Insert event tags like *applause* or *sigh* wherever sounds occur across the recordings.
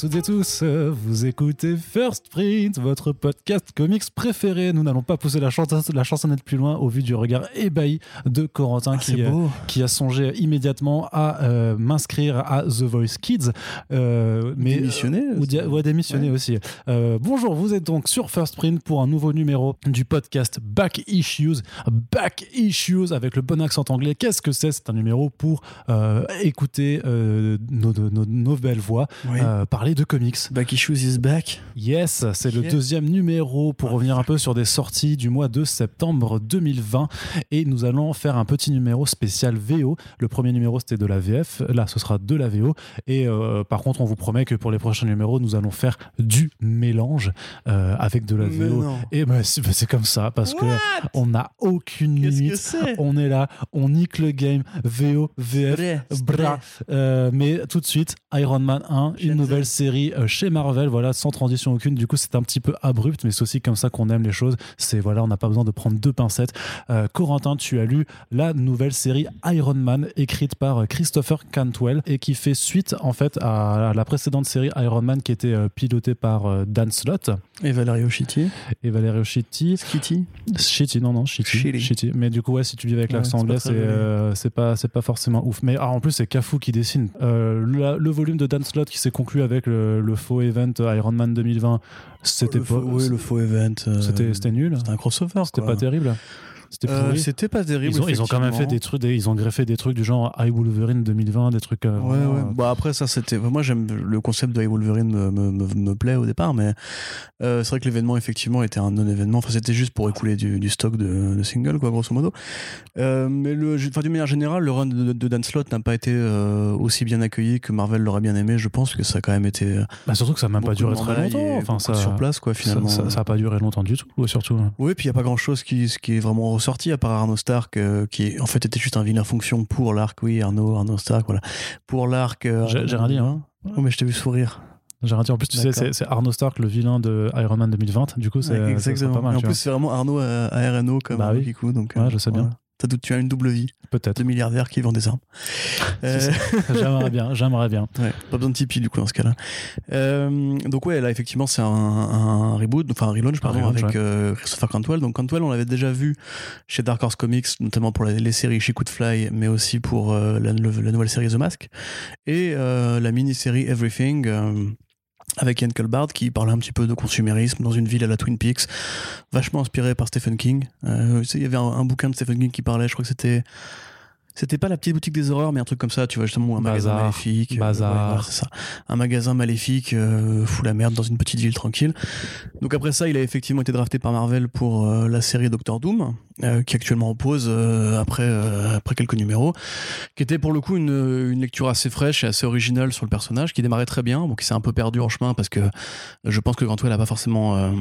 toutes et tous, vous écoutez First Print, votre podcast comics préféré. Nous n'allons pas pousser la, chansonnette plus loin au vu du regard ébahi de Corentin ah, qui, qui, a songé immédiatement à euh, m'inscrire à The Voice Kids. Euh, mais, démissionner ou, ouais, démissionner aussi. Euh, bonjour, vous êtes donc sur First Print pour un nouveau numéro du podcast Back Issues. Back Issues avec le bon accent anglais. Qu'est-ce que c'est? C'est un numéro pour écouter nos, nos, nos, belles voix parler de comics. Back Issues is back. Yes, c'est le deuxième numéro pour revenir un peu sur des sorties du mois de septembre 2020. Et nous allons faire un petit numéro spécial VO. Le premier numéro, c'était de la VF. Là, ce sera de la VO. Et euh, par contre, on vous promet que pour les prochains numéros, nous allons faire du mélange euh, avec de la VO. Et ben, c'est comme ça parce qu'on que on n'a aucune limite. on est là, on nique le game. VO, VF, bra. Euh, mais tout de suite, Iron Man 1, une nouvelle série euh, chez Marvel, voilà, sans transition aucune. Du coup, c'est un petit peu abrupt, mais c'est aussi comme ça qu'on aime les choses. C'est voilà, on n'a pas besoin de prendre deux pincettes. Euh, Corentin, tu as lu la nouvelle série Iron Man, écrite par euh, Christopher Cantwell et qui fait suite en fait à la précédente série Iron Man qui était pilotée par Dan Slott. Et Valerio Chitti. Et Valerio Chitti. Skitty. Chitti, non, non, Chitti. Mais du coup, ouais, si tu vis avec l'accent anglais, c'est pas, c'est pas forcément ouf. Mais ah, en plus, c'est Cafu qui dessine. le volume de Dan Slott qui s'est conclu avec le, faux event Iron Man 2020, c'était pas. oui, le faux event. Euh, c'était nul. C'était un crossover. C'était pas terrible. Euh, c'était pas terrible. Ils ont, ils ont, quand même fait des trucs, ils ont greffé des trucs du genre I Wolverine 2020, des trucs. Euh, ouais, ouais. Bah après ça, c'était. Moi, j'aime le concept de I Wolverine me, me, me, plaît au départ, mais euh, c'est vrai que l'événement effectivement était un non-événement. Enfin, c'était juste pour écouler du, du stock de, de singles, quoi, grosso modo. mais le, enfin, d'une manière générale, le run de, de Dan Slott n'a pas été aussi bien accueilli que Marvel l'aurait bien aimé. Je pense que ça a quand même été. Bah, surtout que ça n'a même pas duré très longtemps. Enfin, ça, sur place, quoi, finalement. Ça n'a pas duré longtemps du tout, surtout. Oui, puis il y a pas grand-chose qui, qui est vraiment ressorti à part Arnaud Stark, euh, qui en fait était juste un vilain fonction pour l'arc, oui, Arnaud, Arnaud Stark, voilà. Pour l'arc. Euh, J'ai rien dit, hein. Oh, mais je t'ai vu sourire. J'ai rien dit. En plus, tu sais, c'est Arnaud Stark, le vilain de Iron Man 2020. Du coup, c'est pas mal. en plus, c'est vraiment Arnaud à, RNO comme bah, oui. coup, donc. Ouais, je sais bien tu as une double vie. Peut-être. De milliardaire qui vend des armes. *laughs* Euh, *laughs* j'aimerais bien, j'aimerais bien. pas besoin de Tipeee du coup dans ce cas-là. Euh, donc ouais, là effectivement c'est un, reboot, enfin un relaunch pardon, avec euh, Christopher Cantwell. Donc Cantwell, on l'avait déjà vu chez Dark Horse Comics, notamment pour les, séries She Could Fly, mais aussi pour la, la, nouvelle série The Mask et la mini-série Everything avec Ian Culbard qui parlait un petit peu de consumérisme dans une ville à la Twin Peaks, vachement inspiré par Stephen King. Euh, il y avait un, bouquin de Stephen King qui parlait, je crois que c'était c'était pas la petite boutique des horreurs, mais un truc comme ça, tu vois, justement, un magasin maléfique. Bazar. c'est ça. Un magasin maléfique, euh, fout la merde dans une petite ville tranquille. Donc après ça, il a effectivement été drafté par Marvel pour euh, la série Doctor Doom, euh, qui actuellement en pause euh, après, après quelques numéros, qui était pour le coup une, une, lecture assez fraîche et assez originale sur le personnage, qui démarrait très bien, bon, qui s'est un peu perdu en chemin parce que je pense que Cantwell n'a pas forcément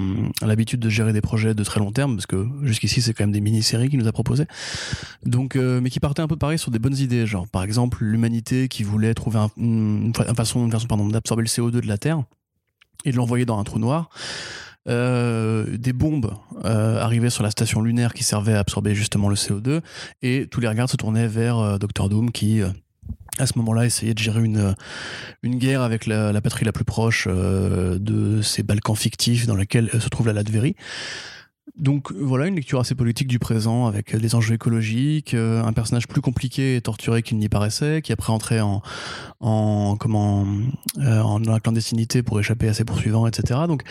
l'habitude de gérer des projets de très long terme, parce que jusqu'ici, c'est quand même des mini-séries qu'il nous a proposées. Donc, mais qui partait un peu pareil sur des bonnes idées, genre par exemple l'humanité qui voulait trouver une, façon, une d'absorber le CO2 de la Terre et de l'envoyer dans un trou noir. Euh, des bombes euh, arrivaient sur la station lunaire qui servait à absorber justement le CO2 et tous les regards se tournaient vers euh, Docteur Doom qui à ce moment-là essayait de gérer une, une guerre avec la, patrie la plus proche de ces Balkans fictifs dans lesquels se trouve la Latverie. Donc voilà une lecture assez politique du présent avec des enjeux écologiques, euh, un personnage plus compliqué et torturé qu'il n'y paraissait, qui après entrait en, en comment euh, en, dans la clandestinité pour échapper à ses poursuivants, etc. Donc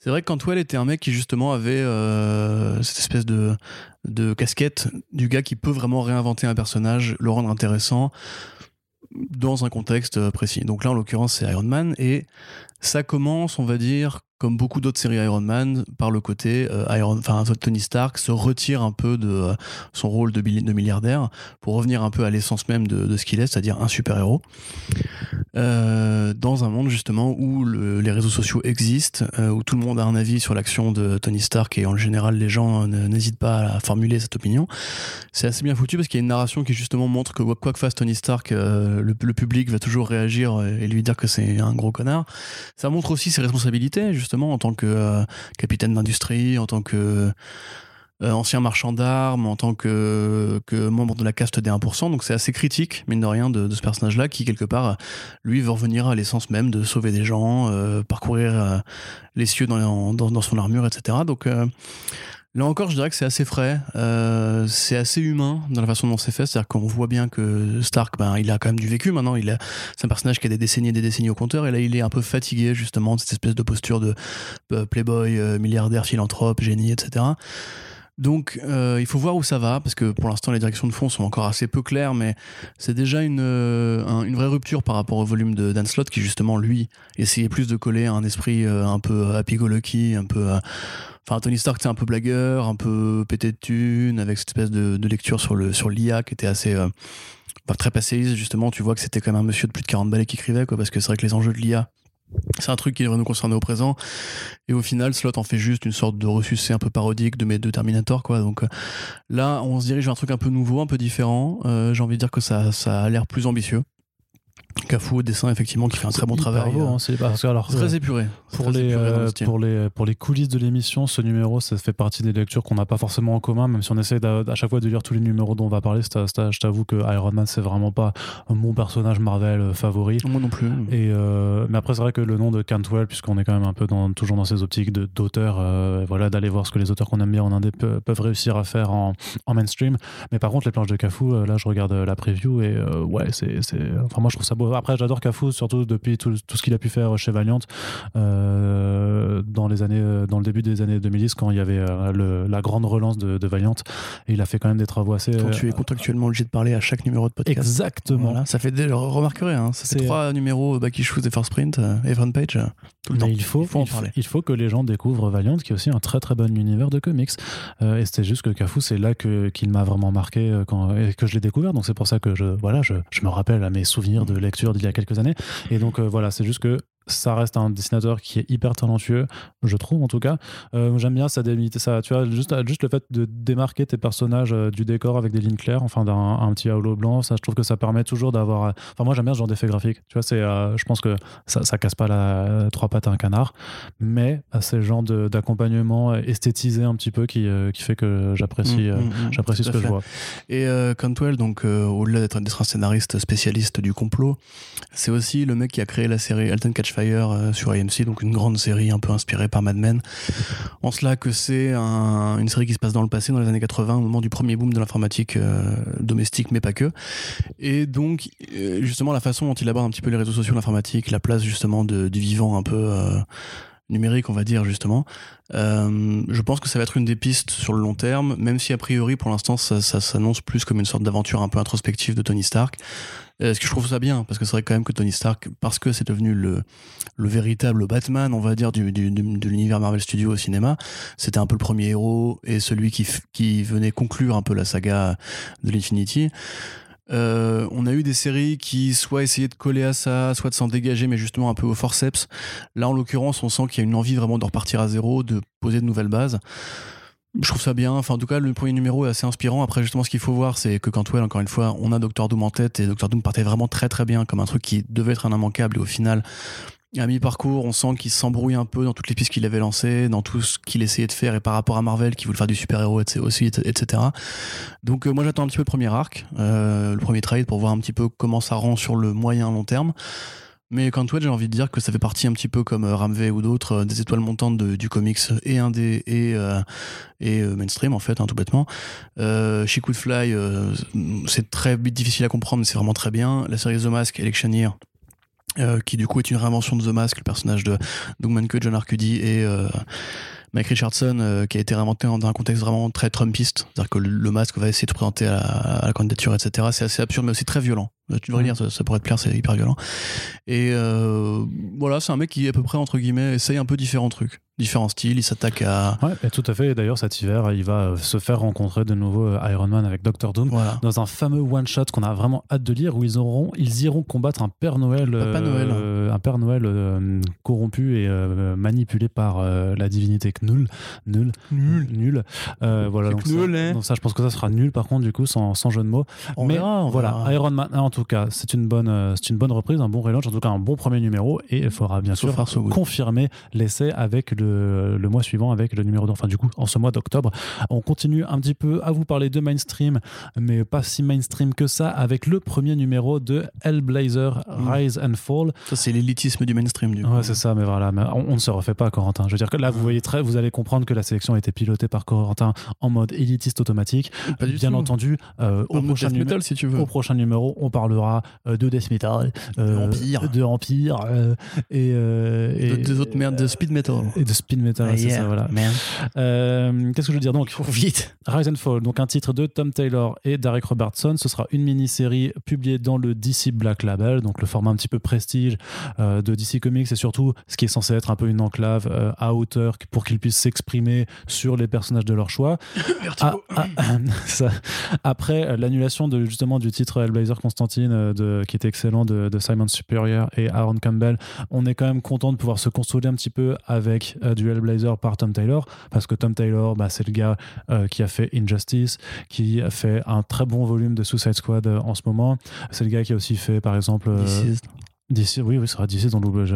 c'est vrai que Cantwell était un mec qui justement avait euh, cette espèce de de casquette du gars qui peut vraiment réinventer un personnage, le rendre intéressant dans un contexte précis. Donc là en l'occurrence c'est Iron Man et ça commence on va dire comme beaucoup d'autres séries Iron Man, par le côté euh, Iron, Tony Stark se retire un peu de euh, son rôle de, de, milliardaire pour revenir un peu à l'essence même de, ce qu'il est, c'est-à-dire un super héros, euh, dans un monde justement où le, les réseaux sociaux existent, où tout le monde a un avis sur l'action de Tony Stark et en général les gens n'hésitent pas à formuler cette opinion. C'est assez bien foutu parce qu'il y a une narration qui justement montre que quoi que fasse Tony Stark, le, le, public va toujours réagir et lui dire que c'est un gros connard. Ça montre aussi ses responsabilités justement en tant que euh, capitaine d'industrie, en tant que ancien marchand d'armes, en tant que, que membre de la caste des 1%. Donc c'est assez critique, mine de rien, de, ce personnage-là qui, quelque part, lui, veut revenir à l'essence même de sauver des gens, parcourir les cieux dans, dans, dans, son armure, etc. Donc Là encore, je dirais que c'est assez frais, euh, c'est assez humain dans la façon dont c'est fait. C'est-à-dire qu'on voit bien que Stark, ben, il a quand même du vécu maintenant. Il c'est un personnage qui a des décennies et des décennies au compteur, et là, il est un peu fatigué justement de cette espèce de posture de euh, playboy, euh, milliardaire, philanthrope, génie, etc. Donc, il faut voir où ça va, parce que pour l'instant, les directions de fond sont encore assez peu claires, mais c'est déjà une, une vraie rupture par rapport au volume de Dan Slott, qui justement, lui, essayait plus de coller un esprit un peu happy-go-lucky, un peu Enfin, Tony Stark, c'est un peu blagueur, un peu pété de thunes, avec cette espèce de, lecture sur le sur l'IA qui était assez euh, très passéiste. Justement, tu vois que c'était quand même un monsieur de plus de 40 balais qui écrivait, quoi, parce que c'est vrai que les enjeux de l'IA, c'est un truc qui devrait nous concerner au présent. Et au final, Slot en fait juste une sorte de ressucé un peu parodique de mes deux Terminator, quoi. Donc euh, là, on se dirige vers un truc un peu nouveau, un peu différent. Euh, j'ai envie de dire que ça a l'air plus ambitieux. Cafou au dessin effectivement qui fait un très bon travail beau, hein, c'est parce que, alors, très épuré pour les euh, pour les pour les coulisses de l'émission ce numéro ça fait partie des lectures qu'on n'a pas forcément en commun même si on essaie à chaque fois de lire tous les numéros dont on va parler je t'avoue que Iron Man c'est vraiment pas mon personnage Marvel euh, favori. Moi non plus. Et euh, mais après c'est vrai que le nom de Cantwell puisqu'on est quand même un peu dans, toujours dans ces optiques d'auteur voilà d'aller voir ce que les auteurs qu'on aime bien en indé peuvent réussir à faire en, en mainstream. Mais par contre les planches de Cafou là je regarde la preview et ouais c'est enfin moi je trouve ça beau après, j'adore Cafou, surtout depuis tout, ce qu'il a pu faire chez Valiant euh, dans, les années, euh, dans le début des années 2010, quand il y avait euh, la grande relance de, Valiant. Et il a fait quand même des travaux assez. Quand tu es contractuellement obligé de parler à chaque numéro de podcast. Exactement. ça fait des, remarquerez, hein, ça trois numéros Back Issues et First Print et Front Page. Tout le temps. Il faut, il faut, en parler. il faut que les gens découvrent Valiant, qui est aussi un très très bon univers de comics. et c'était juste que Cafou, c'est là que, qu'il m'a vraiment marqué quand, et que je l'ai découvert. Donc c'est pour ça que je, voilà, je, je me rappelle à mes souvenirs de lecture d'il y a quelques années. Et donc euh, voilà, c'est juste que ça reste un dessinateur qui est hyper talentueux, je trouve en tout cas. Euh, j'aime bien ça délimiter ça, tu vois, juste, juste le fait de démarquer tes personnages euh, du décor avec des lignes claires, enfin d'un un petit halo blanc, ça je trouve que ça permet toujours d'avoir. Euh, enfin moi j'aime bien ce genre d'effet graphique, tu vois, c'est, je pense que ça, ça casse pas la trois pattes à un canard, mais c'est le genre d'accompagnement esthétisé un petit peu qui, qui fait que j'apprécie, mmh, mmh, mmh. j'apprécie ce que je vois. Et Cantwell, donc au-delà d'être un scénariste spécialiste du complot, c'est aussi le mec qui a créé la série Alton Catch Fire euh, sur AMC, donc une grande série un peu inspirée par Mad Men. En cela que c'est une série qui se passe dans le passé, dans les années 80, au moment du premier boom de l'informatique euh, domestique, mais pas que. Et donc, euh, justement, la façon dont il aborde un petit peu les réseaux sociaux, l'informatique, la place justement du vivant un peu numérique, on va dire justement. je pense que ça va être une des pistes sur le long terme, même si a priori pour l'instant ça, s'annonce plus comme une sorte d'aventure un peu introspective de Tony Stark. Euh, est-ce que je trouve ça bien? Parce que c'est vrai quand même que Tony Stark, parce que c'est devenu le, le véritable Batman, on va dire, du, du, de l'univers Marvel Studios au cinéma, c'était un peu le premier héros et celui qui, qui venait conclure un peu la saga de l'Infinity. Euh, on a eu des séries qui soit essayaient de coller à ça, soit de s'en dégager, mais justement un peu au forceps. Là, en l'occurrence, on sent qu'il y a une envie vraiment de repartir à zéro, de poser de nouvelles bases je trouve ça bien. Enfin, en tout cas, le premier numéro est assez inspirant. Après, justement, ce qu'il faut voir, c'est que Cantwell, encore une fois, on a Doctor Doom en tête et Doctor Doom partait vraiment très très bien comme un truc qui devait être un immanquable et au final, à mi-parcours, on sent qu'il s'embrouille un peu dans toutes les pistes qu'il avait lancées, dans tout ce qu'il essayait de faire et par rapport à Marvel qui voulait faire du super-héros aussi, etc. Donc, euh, moi, j'attends un petit peu le premier arc, euh, le premier trade pour voir un petit peu comment ça rend sur le moyen long terme. Mais Cantwell, j'ai envie de dire que ça fait partie un petit peu comme euh, Ramvé ou d'autres, des étoiles montantes du comics et indé et, et mainstream en fait, hein, tout bêtement. Euh, Fly, c'est très difficile à comprendre, mais c'est vraiment très bien. La série The Mask, Electioneer, qui du coup est une réinvention de The Mask, le personnage de Doug Manke, John Arcudi et Mike Richardson, qui a été réinventé dans un contexte vraiment très Trumpiste, c'est-à-dire que le, masque va essayer de présenter à la candidature, etc. C'est assez absurde, mais aussi très violent. Euh, tu devrais lire, ça, pourrait te plaire, c'est hyper violent. Et euh, voilà, c'est un mec qui, à peu près, entre guillemets, essaye un peu différents trucs, différents styles. Il s'attaque à. Ouais, et tout à fait. D'ailleurs, cet hiver, il va euh, se faire rencontrer de nouveau Iron Man avec Doctor Doom dans un fameux one-shot qu'on a vraiment hâte de lire où ils, auront, ils iront combattre un Père Noël, Noël. un Père Noël corrompu et manipulé par la divinité Knull. Nul. Nul. Nul. voilà, donc, ça, hein. donc, ça, je pense que ça sera nul, par contre, du coup, sans, sans jeu de mots. On Mais verra, voilà, Iron Man tout cas, c'est une bonne, euh, c'est une bonne reprise, un bon relaunch, en tout cas un bon premier numéro, et il faudra bien sûr confirmer l'essai avec le, le, mois suivant, avec le numéro enfin du coup en ce mois d'octobre. On continue un petit peu à vous parler de mainstream, mais pas si mainstream que ça, avec le premier numéro de Hellblazer mm. Rise and Fall. Ça c'est l'élitisme du mainstream du coup. Ouais, c'est ça, mais voilà, on, ne se refait pas Corentin. Je veux dire que là, vous voyez très, vous allez comprendre que la sélection a été pilotée par Corentin en mode élitiste automatique. bien entendu, euh, au, prochain metal, si tu veux. au prochain numéro, on parlera euh, de death metal, euh, de Empire, et, et de, autres merdes de speed metal et de speed metal, ah, c'est ça, voilà. Qu'est-ce que je veux dire donc *laughs* Vite. Rise and Fall, donc un titre de Tom Taylor et Derek Robertson. Ce sera une mini-série publiée dans le DC Black Label, donc le format un petit peu prestige de DC Comics et surtout ce qui est censé être un peu une enclave à hauteur pour qu'ils puissent s'exprimer sur les personnages de leur choix. *laughs* Ah, ah, *laughs* après l'annulation de justement du titre Hellblazer Constantine, euh, de, qui était excellent, de, Simon Superior et Aaron Campbell, on est quand même content de pouvoir se consoler un petit peu avec euh, du par Tom Taylor, parce que Tom Taylor, bah, c'est le gars euh, qui a fait Injustice, qui a fait un très bon volume de Suicide Squad en ce moment. C'est le gars qui a aussi fait, par exemple. DC, oui, oui, ça sera DC,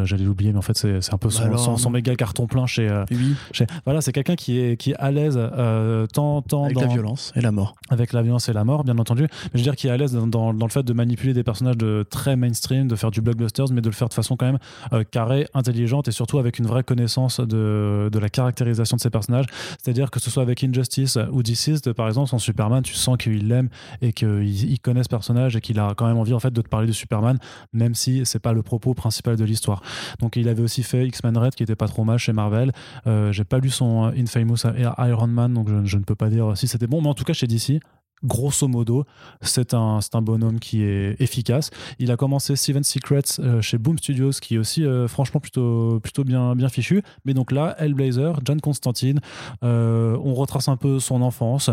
j'allais l'oublier, mais en fait, c'est un peu son, bah son, méga carton plein chez. Euh, chez voilà, c'est quelqu'un qui est, qui est à l'aise euh, tant, tant Avec la violence et la mort. Avec la violence et la mort, bien entendu. Mais je veux dire, qui est à l'aise dans, dans, le fait de manipuler des personnages de très mainstream, de faire du blockbusters, mais de le faire de façon quand même euh, carrée, intelligente et surtout avec une vraie connaissance de, de la caractérisation de ces personnages. C'est-à-dire que ce soit avec Injustice ou Deceased, par exemple, son Superman, tu sens qu'il l'aime et qu'il il connaît ce personnage et qu'il a quand même envie en fait de te parler de Superman, même si c'est pas le propos principal de l'histoire. Donc il avait aussi fait X-Men Red qui était pas trop mal chez Marvel. Euh, j'ai pas lu son Infamous Iron Man, donc je, je, ne peux pas dire si c'était bon, mais en tout cas chez DC, grosso modo, c'est un, un bonhomme qui est efficace. Il a commencé Seven Secrets euh, chez Boom Studios, qui est aussi euh, franchement plutôt, plutôt bien, bien fichu. Mais donc là, Hellblazer, John Constantine, euh, on retrace un peu son enfance.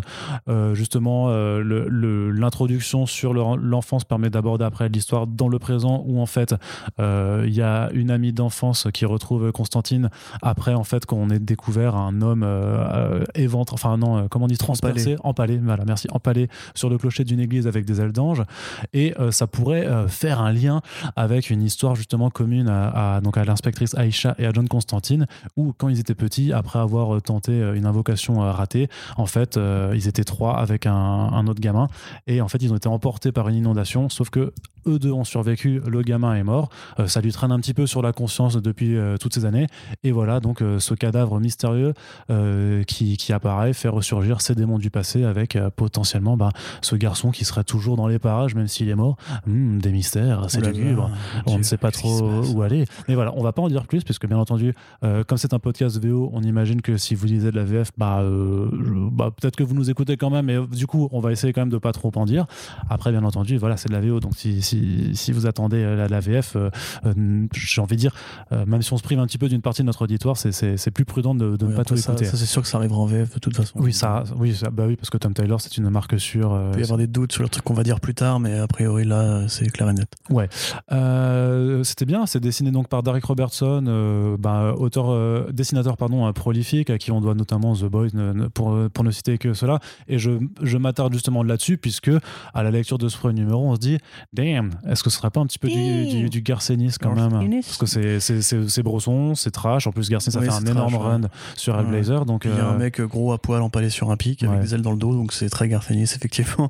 justement, l'introduction sur l'enfance permet d'aborder après l'histoire dans le présent, où en fait, il y a une amie d'enfance qui retrouve Constantine après en fait qu'on ait découvert un homme éventre, enfin non, comment on dit, transpercé, empalé, empalé voilà, merci, empalé sur le clocher d'une église avec des ailes d'ange. Et euh, ça pourrait euh, faire un lien avec une histoire justement commune à, à l'inspectrice Aïcha et à John Constantine, où quand ils étaient petits, après avoir euh, tenté une invocation ratée, en fait, ils étaient trois avec un autre gamin. Et en fait, ils ont été emportés par une inondation, sauf que eux deux ont survécu, le gamin est mort. Euh, ça lui traîne un petit peu sur la conscience depuis euh, toutes ces années. Et voilà, donc euh, ce cadavre mystérieux qui, qui, apparaît fait ressurgir ces démons du passé avec potentiellement bah, ce garçon qui serait toujours dans les parages, même s'il est mort. Hmm, des mystères, c'est lugubre. On ne sait pas trop où aller. Mais voilà, on va pas en dire plus, puisque bien entendu, comme c'est un podcast VO, on imagine que si vous lisez de la VF, bah, bah peut-être que vous nous écoutez quand même, mais du coup, on va essayer quand même de pas trop en dire. Après, bien entendu, voilà, c'est de la VO, donc si si, vous attendez la, la VF, euh, euh, j'ai envie de dire, euh, même si on se prive un petit peu d'une partie de notre auditoire, c'est plus prudent de, ne pas tout écouter. Ça, c'est sûr que ça arrivera en VF de toute façon. Oui, ça, oui, bah oui, parce que Tom Taylor, c'est une marque sûre. Il peut y avoir des doutes sur le truc qu'on va dire plus tard, mais a priori là, c'est clair et net. Ouais. C'était bien, c'est dessiné donc par Derek Robertson, bah, auteur, dessinateur pardon, prolifique, à qui on doit notamment The Boys, pour, pour ne citer que cela. Et je, je m'attarde justement là-dessus, puisque à la lecture de ce premier numéro, on se dit, damn, est-ce que ce serait pas un petit peu du, du, Garcenis quand même Parce que c'est Brosson, c'est trash. En plus, Garcenis, ça fait un énorme run sur Hellblazer. Donc, Il y a un euh, mec gros à poil empalé sur un pic avec des ailes dans le dos, donc c'est très Garcenis, *laughs* effectivement.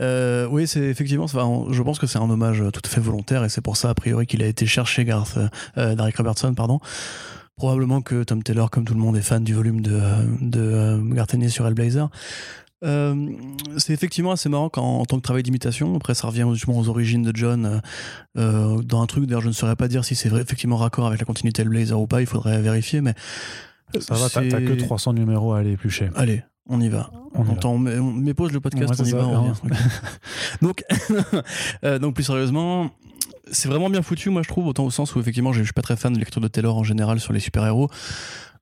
Euh, oui, c'est effectivement, je pense que c'est un hommage tout à fait volontaire et c'est pour ça, a priori, qu'il a été cherché, Garth, euh, Derek Robertson, pardon. Probablement que Tom Taylor, comme tout le monde, est fan du volume de, de sur Hellblazer. Euh, c'est effectivement assez marrant quand, en tant que travail d'imitation. Après, ça revient justement aux origines de John euh, euh, dans un truc. D'ailleurs, je ne saurais pas dire si c'est effectivement raccord avec la continuité de Blazer ou pas. Il faudrait vérifier, mais ça va. T'as que 300 numéros à aller éplucher. Allez. On y va. On, entend, mais, pose le podcast, on y va, on *laughs* donc, *laughs* donc, plus sérieusement, c'est vraiment bien foutu, moi je trouve, autant au sens où effectivement, je suis pas très fan de lecture de Taylor en général sur les super-héros.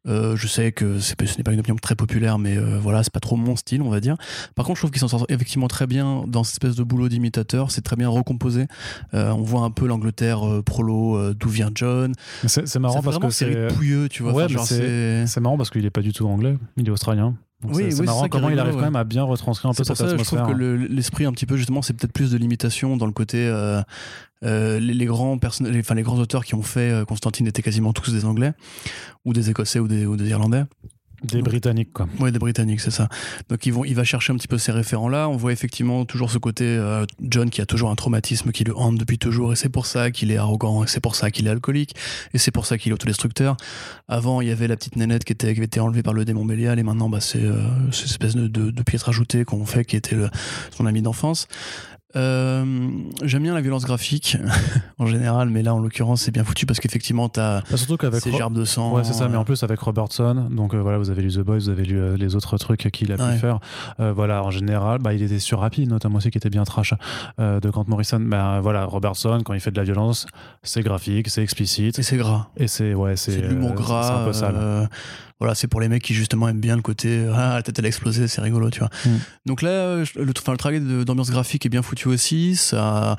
Euh, je sais que ce n'est pas une opinion très populaire, mais euh, voilà, c'est pas trop mon style, on va dire. Par contre, je trouve qu'ils s'en sortent effectivement très bien dans cette espèce de boulot d'imitateur. C'est très bien recomposé. Euh, on voit un peu l'Angleterre prolo, d'où vient John. C'est marrant parce que c'est pouilleux, tu vois. c'est marrant parce qu'il est pas du tout anglais, il est australien. Donc Oui, c'est- oui, marrant ça comment il arrive quand même à bien retranscrire un peu cette ça je trouve atmosphère. que le- l'esprit un petit peu justement c'est peut-être plus de limitation dans le côté euh, euh, les, les grands person- les, enfin les grands auteurs qui ont fait euh, Constantine étaient quasiment tous des Anglais ou des Écossais ou des, ou des Irlandais Des Britanniques, quoi. Ouais, des Britanniques, c'est ça. Donc ils vont, il va chercher un petit peu ces référents-là. On voit effectivement toujours ce côté euh, John qui a toujours un traumatisme qui le hante depuis toujours, et c'est pour ça qu'il est arrogant, et c'est pour ça qu'il est alcoolique, et c'est pour ça qu'il est autodestructeur. Avant, il y avait la petite nénette qui, était, qui avait été enlevée par le démon Bélial, et maintenant, bah, c'est euh, cette espèce de, de, de pièce rajoutée qu'on fait, qui était le- son ami d'enfance. Euh, J'aime bien la violence graphique *laughs* en général, mais là en l'occurrence c'est bien foutu parce qu'effectivement t'as Bah, surtout qu'avec ces gerbes de sang. Ouais, c'est ça, mais en plus avec Robertson, donc euh, voilà, vous avez lu The Boys, vous avez lu euh, les autres trucs qu'il a Ouais. pu faire. Euh, voilà, en général, bah, il était sur Rapide, notamment aussi, qui était bien trash, euh, de Grant Morrison. Bah, voilà, Robertson, quand il fait de la violence, c'est graphique, c'est explicite, Et c'est gras. et c'est ouais, c'est l'humour euh, gras. C'est un peu sale. Euh, voilà, c'est pour les mecs qui justement aiment bien le côté ah la tête elle a explosé, c'est rigolo, tu vois. Mm. Donc là, euh, le, enfin, le travail d'ambiance graphique est bien foutu aussi. Ça,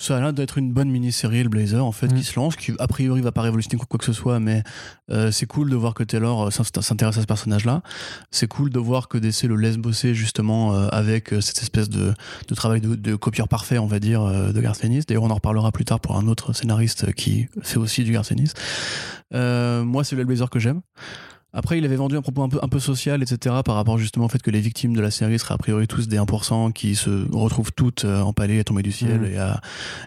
ça a l'air d'être une bonne mini-série, le Blazer, en fait, Mm. qui se lance, qui a priori va pas révolutionner quoi que ce soit, mais euh, c'est cool de voir que Taylor euh, s'in- s'intéresse à ce personnage-là. C'est cool de voir que DC le laisse bosser justement euh, avec euh, cette espèce de, de travail de, de copieur parfait, on va dire, euh, de Garth Ennis. D'ailleurs, on en reparlera plus tard pour un autre scénariste qui fait aussi du Garth Ennis. Euh, moi, c'est le Blazer que j'aime. Après, il avait vendu un propos un peu, un peu social, etc., par rapport justement au fait que les victimes de la série seraient a priori tous des 1% qui se retrouvent toutes euh, empalées à tomber du ciel Mhm. et, à,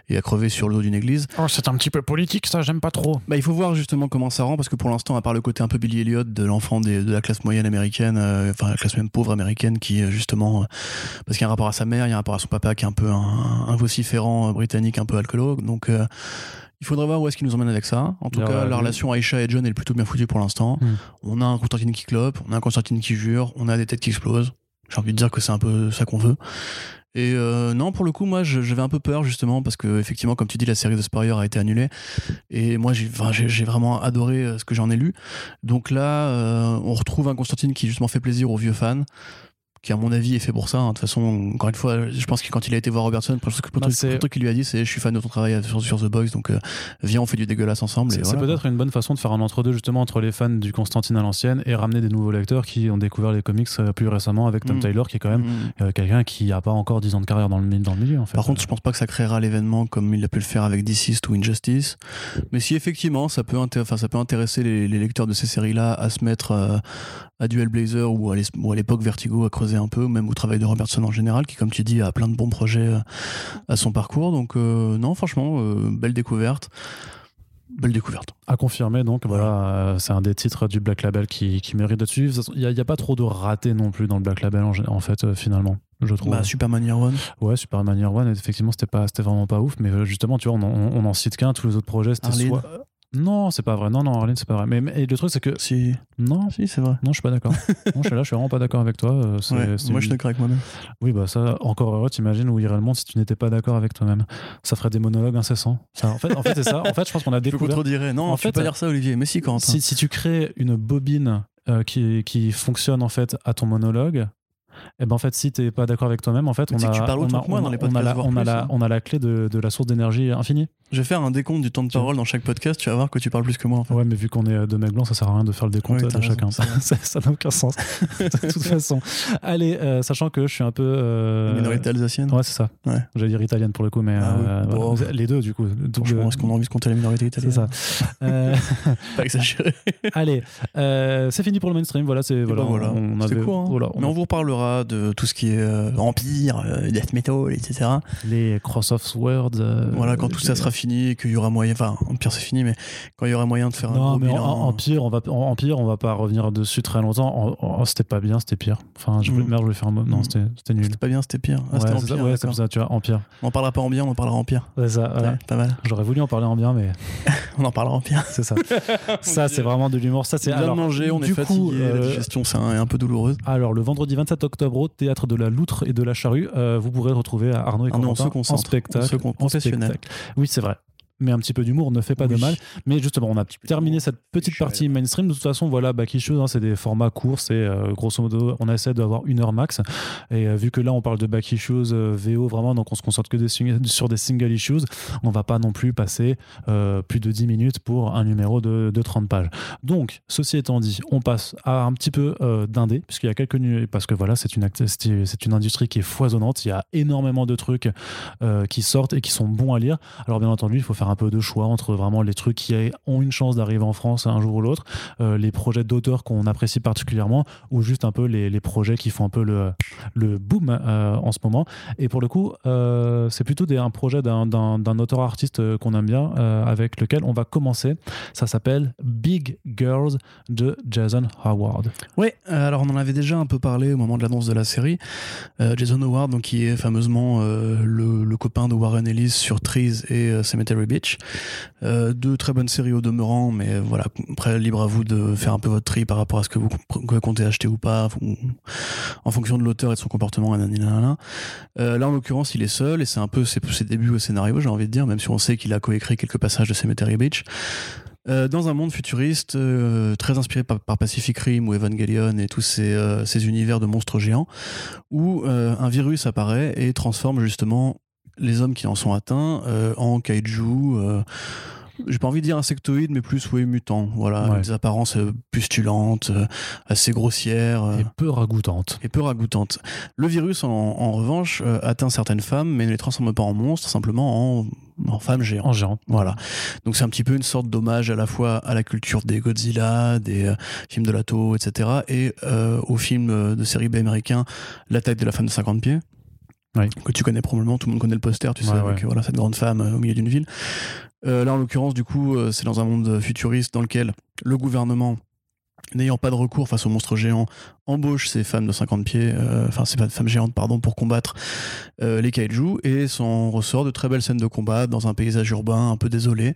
et à crever sur le dos d'une église. Oh, c'est un petit peu politique, ça, j'aime pas trop. Bah, il faut voir justement comment ça rend, parce que pour l'instant, à part le côté un peu Billy Elliot de l'enfant de la classe moyenne américaine, euh, enfin la classe même pauvre américaine, qui euh, justement, euh, parce qu'il y a un rapport à sa mère, il y a un rapport à son papa qui est un peu un, un vociférant euh, britannique, un peu alcoolo, donc il faudrait voir où est-ce qu'il nous emmène avec ça. En tout cas, la relation Aisha et John est plutôt bien foutue pour l'instant. Mm. On a un Constantine qui clope, on a un Constantine qui jure, on a des têtes qui explosent. J'ai envie de dire que c'est un peu ça qu'on veut. Et euh, non, pour le coup, moi, j'avais un peu peur justement parce que effectivement, comme tu dis, la série de Spurrier a été annulée. Et moi, j'ai enfin, j'ai- j'ai vraiment adoré euh, ce que j'en ai lu. Donc là, euh, on retrouve un Constantine qui justement fait plaisir aux vieux fans. Qui, à mon avis, est fait pour ça. hein. De toute façon, encore une fois, je pense que quand il a été voir Robertson, le premier truc- Bah, truc- qu'il lui a dit, c'est Je suis fan de ton travail sur, sur The Boys, donc euh, viens, on fait du dégueulasse ensemble. C'est voilà, peut-être une bonne façon de faire un entre-deux justement entre les fans du Constantine à l'ancienne et ramener des nouveaux lecteurs qui ont découvert les comics euh, plus récemment avec Tom Mm. Taylor qui est quand même Mm. euh, quelqu'un qui a pas encore 10 ans de carrière dans le, mi- dans le milieu en fait. Par contre, je pense pas que ça créera l'événement comme il a pu le faire avec Deceased ou Injustice. Mais si effectivement ça peut, ça peut intéresser les, les lecteurs de ces séries-là à se mettre euh, à Duel Blazer ou à l'époque Vertigo à creuser un peu, même au travail de Robertson en général, qui, comme tu dis, a plein de bons projets euh, à son parcours. Donc, euh, non, franchement, euh, belle découverte. Belle découverte. à confirmer donc voilà c'est un des titres du Black Label qui, qui mérite d'être suivi. De façon, Il n'y a, pas trop de ratés non plus dans le Black Label en, en fait euh, finalement je trouve. Bah, Superman Year One. Ouais, Superman Year One, effectivement, c'était pas, c'était vraiment pas ouf, mais justement, tu vois, on, en- on en cite qu'un, tous les autres projets, c'était soit. Non, c'est pas vrai. Non, non, Arline, c'est pas vrai. Mais, mais- et le truc, c'est que. Si, Non, si c'est vrai. non, je suis pas d'accord. *laughs* non, je suis là, je suis vraiment pas d'accord avec toi. euh, c'est- Ouais, c'est moi, je suis une- d'accord avec moi-même. Oui, bah ça, encore heureux, t'imagines où irait le monde si tu n'étais pas d'accord avec toi-même. Ça ferait des monologues incessants. Ça, en fait, en fait c'est ça. En fait, je pense qu'on a *laughs* Je découvert. contredirais. Non, En tu peux pas dire ça, Olivier. Mais si, Quentin. Si, si tu crées une bobine euh, qui, qui fonctionne en fait à ton monologue, et ben en fait, si t'es pas d'accord avec toi-même, en fait, on a, on, on on la, hein. on a la clé de, de la source d'énergie infinie. Je vais faire un décompte du temps de parole dans chaque podcast. Tu vas voir que tu parles plus que moi. En fait. Ouais, mais vu qu'on est euh, deux mecs blancs, ça sert à rien de faire le décompte Ouais, de t'as chacun. *laughs* Ça ça n'a aucun sens. de toute *laughs* façon. Allez, euh, sachant que je suis un peu. euh, Minorité alsacienne. Ouais, c'est ça. Ouais. J'allais dire italienne pour le coup, mais Ah oui. euh, Bon. voilà. les deux du coup. Franchement, est-ce qu'on a envie de compter la minorité C'est italienne ça. Euh, *laughs* Pas exagéré. allez, euh, c'est fini pour le mainstream. Voilà, c'est voilà, ben voilà. on C'est avait cool. hein. voilà, on Mais a on vous reparlera de tout ce qui est euh, Empire, euh, Death Metal, etc. les Cross-off Words. euh, voilà, quand tout ça sera fini et qu'il y aura moyen. Enfin, Empire c'est fini, mais quand il y aura moyen de faire un Non, gros mais bilan. en- Empire, on va en- Empire, on va pas revenir dessus très longtemps. En- c'était pas bien, c'était pire. Enfin, je voulais, Mm. merde, je voulais faire un mot. Non, Mm. c'était c'était nul. C'était pas bien, c'était pire. Ah, ouais, c'était Empire. ouais, c'est ça, tu vois, Empire. On en parlera pas en bien, on en parlera en pire. C'est ça. Ouais, pas mal. J'aurais voulu en parler en bien, mais *laughs* On en parlera en pire. c'est ça. *laughs* ça, c'est vraiment de l'humour. Ça, On c'est alors, manger, on est du fatigué, coup, la euh, digestion c'est un- est un peu douloureuse. Alors, le vendredi 27 octobre, au théâtre de la Loutre et de la Charrue, euh, vous pourrez retrouver Arnaud et Arnaud, on Corentin se concentre. en spectacle. On se con- en professionnel. spectacle. Oui, c'est vrai. Mais un petit peu d'humour ne fait pas de mal. Mais justement, on a terminé cette petite partie mainstream. De toute façon, voilà, Back Issues, hein, c'est des formats courts, c'est euh, grosso modo, on essaie d'avoir une heure max. Et euh, vu que là, on parle de Back Issues VO vraiment, donc on se concentre que des, *laughs* sur des single issues, on va pas non plus passer plus de 10 minutes pour un numéro de, de 30 pages. Donc, ceci étant dit, on passe à un petit peu d'indé, puisqu'il y a quelques parce que voilà, c'est une, c'est une industrie qui est foisonnante. Il y a énormément de trucs qui sortent et qui sont bons à lire. Alors bien entendu, il faut faire un peu de choix entre vraiment les trucs qui ont une chance d'arriver en France un jour ou l'autre, euh, les projets d'auteurs qu'on apprécie particulièrement, ou juste un peu les, les, projets qui font un peu le, le boom euh, en ce moment. Et pour le coup, euh, c'est plutôt des, un projet d'un auteur-artiste qu'on aime bien, avec lequel on va commencer. Ça s'appelle Big Girls de Jason Howard. Oui, alors on en avait déjà un peu parlé au moment de l'annonce de la série. Jason Howard, donc, qui est fameusement le, le, copain de Warren Ellis sur Trees et Cemetery Euh, deux très bonnes séries au demeurant, mais voilà, après, libre à vous de faire un peu votre tri par rapport à ce que vous comptez acheter ou pas, en fonction de l'auteur et de son comportement. Euh, là, en l'occurrence, il est seul et c'est un peu ses, ses débuts au scénario, j'ai envie de dire, même si on sait qu'il a coécrit quelques passages de Cemetery Beach. Euh, dans un monde futuriste très inspiré par, Pacific Rim ou Evangelion et tous ces, ces univers de monstres géants, où un virus apparaît et transforme justement les hommes qui en sont atteints euh, en kaiju. Euh, j'ai pas envie de dire insectoïdes, mais plus oui mutants. Voilà, des apparences euh, pustulantes, assez grossières et peu ragoûtantes. Et peu ragoûtantes. Le virus, en, revanche, atteint certaines femmes, mais ne les transforme pas en monstres, simplement en, en femmes géantes. En géantes. Voilà. Donc c'est un petit peu une sorte d'hommage à la fois à la culture des Godzilla, des films de Lato, etc., et au film de série B américain, L'attaque de la femme de 50 pieds que tu connais probablement, tout le monde connaît le poster, tu sais, avec voilà, cette grande femme euh, au milieu d'une ville. Euh, là, en l'occurrence, du coup, euh, c'est dans un monde futuriste dans lequel le gouvernement, n'ayant pas de recours face aux monstres géants, embauche ces femmes de 50 pieds, enfin, ces femmes géantes, pardon, pour combattre les kaiju, et s'en ressort de très belles scènes de combat dans un paysage urbain un peu désolé.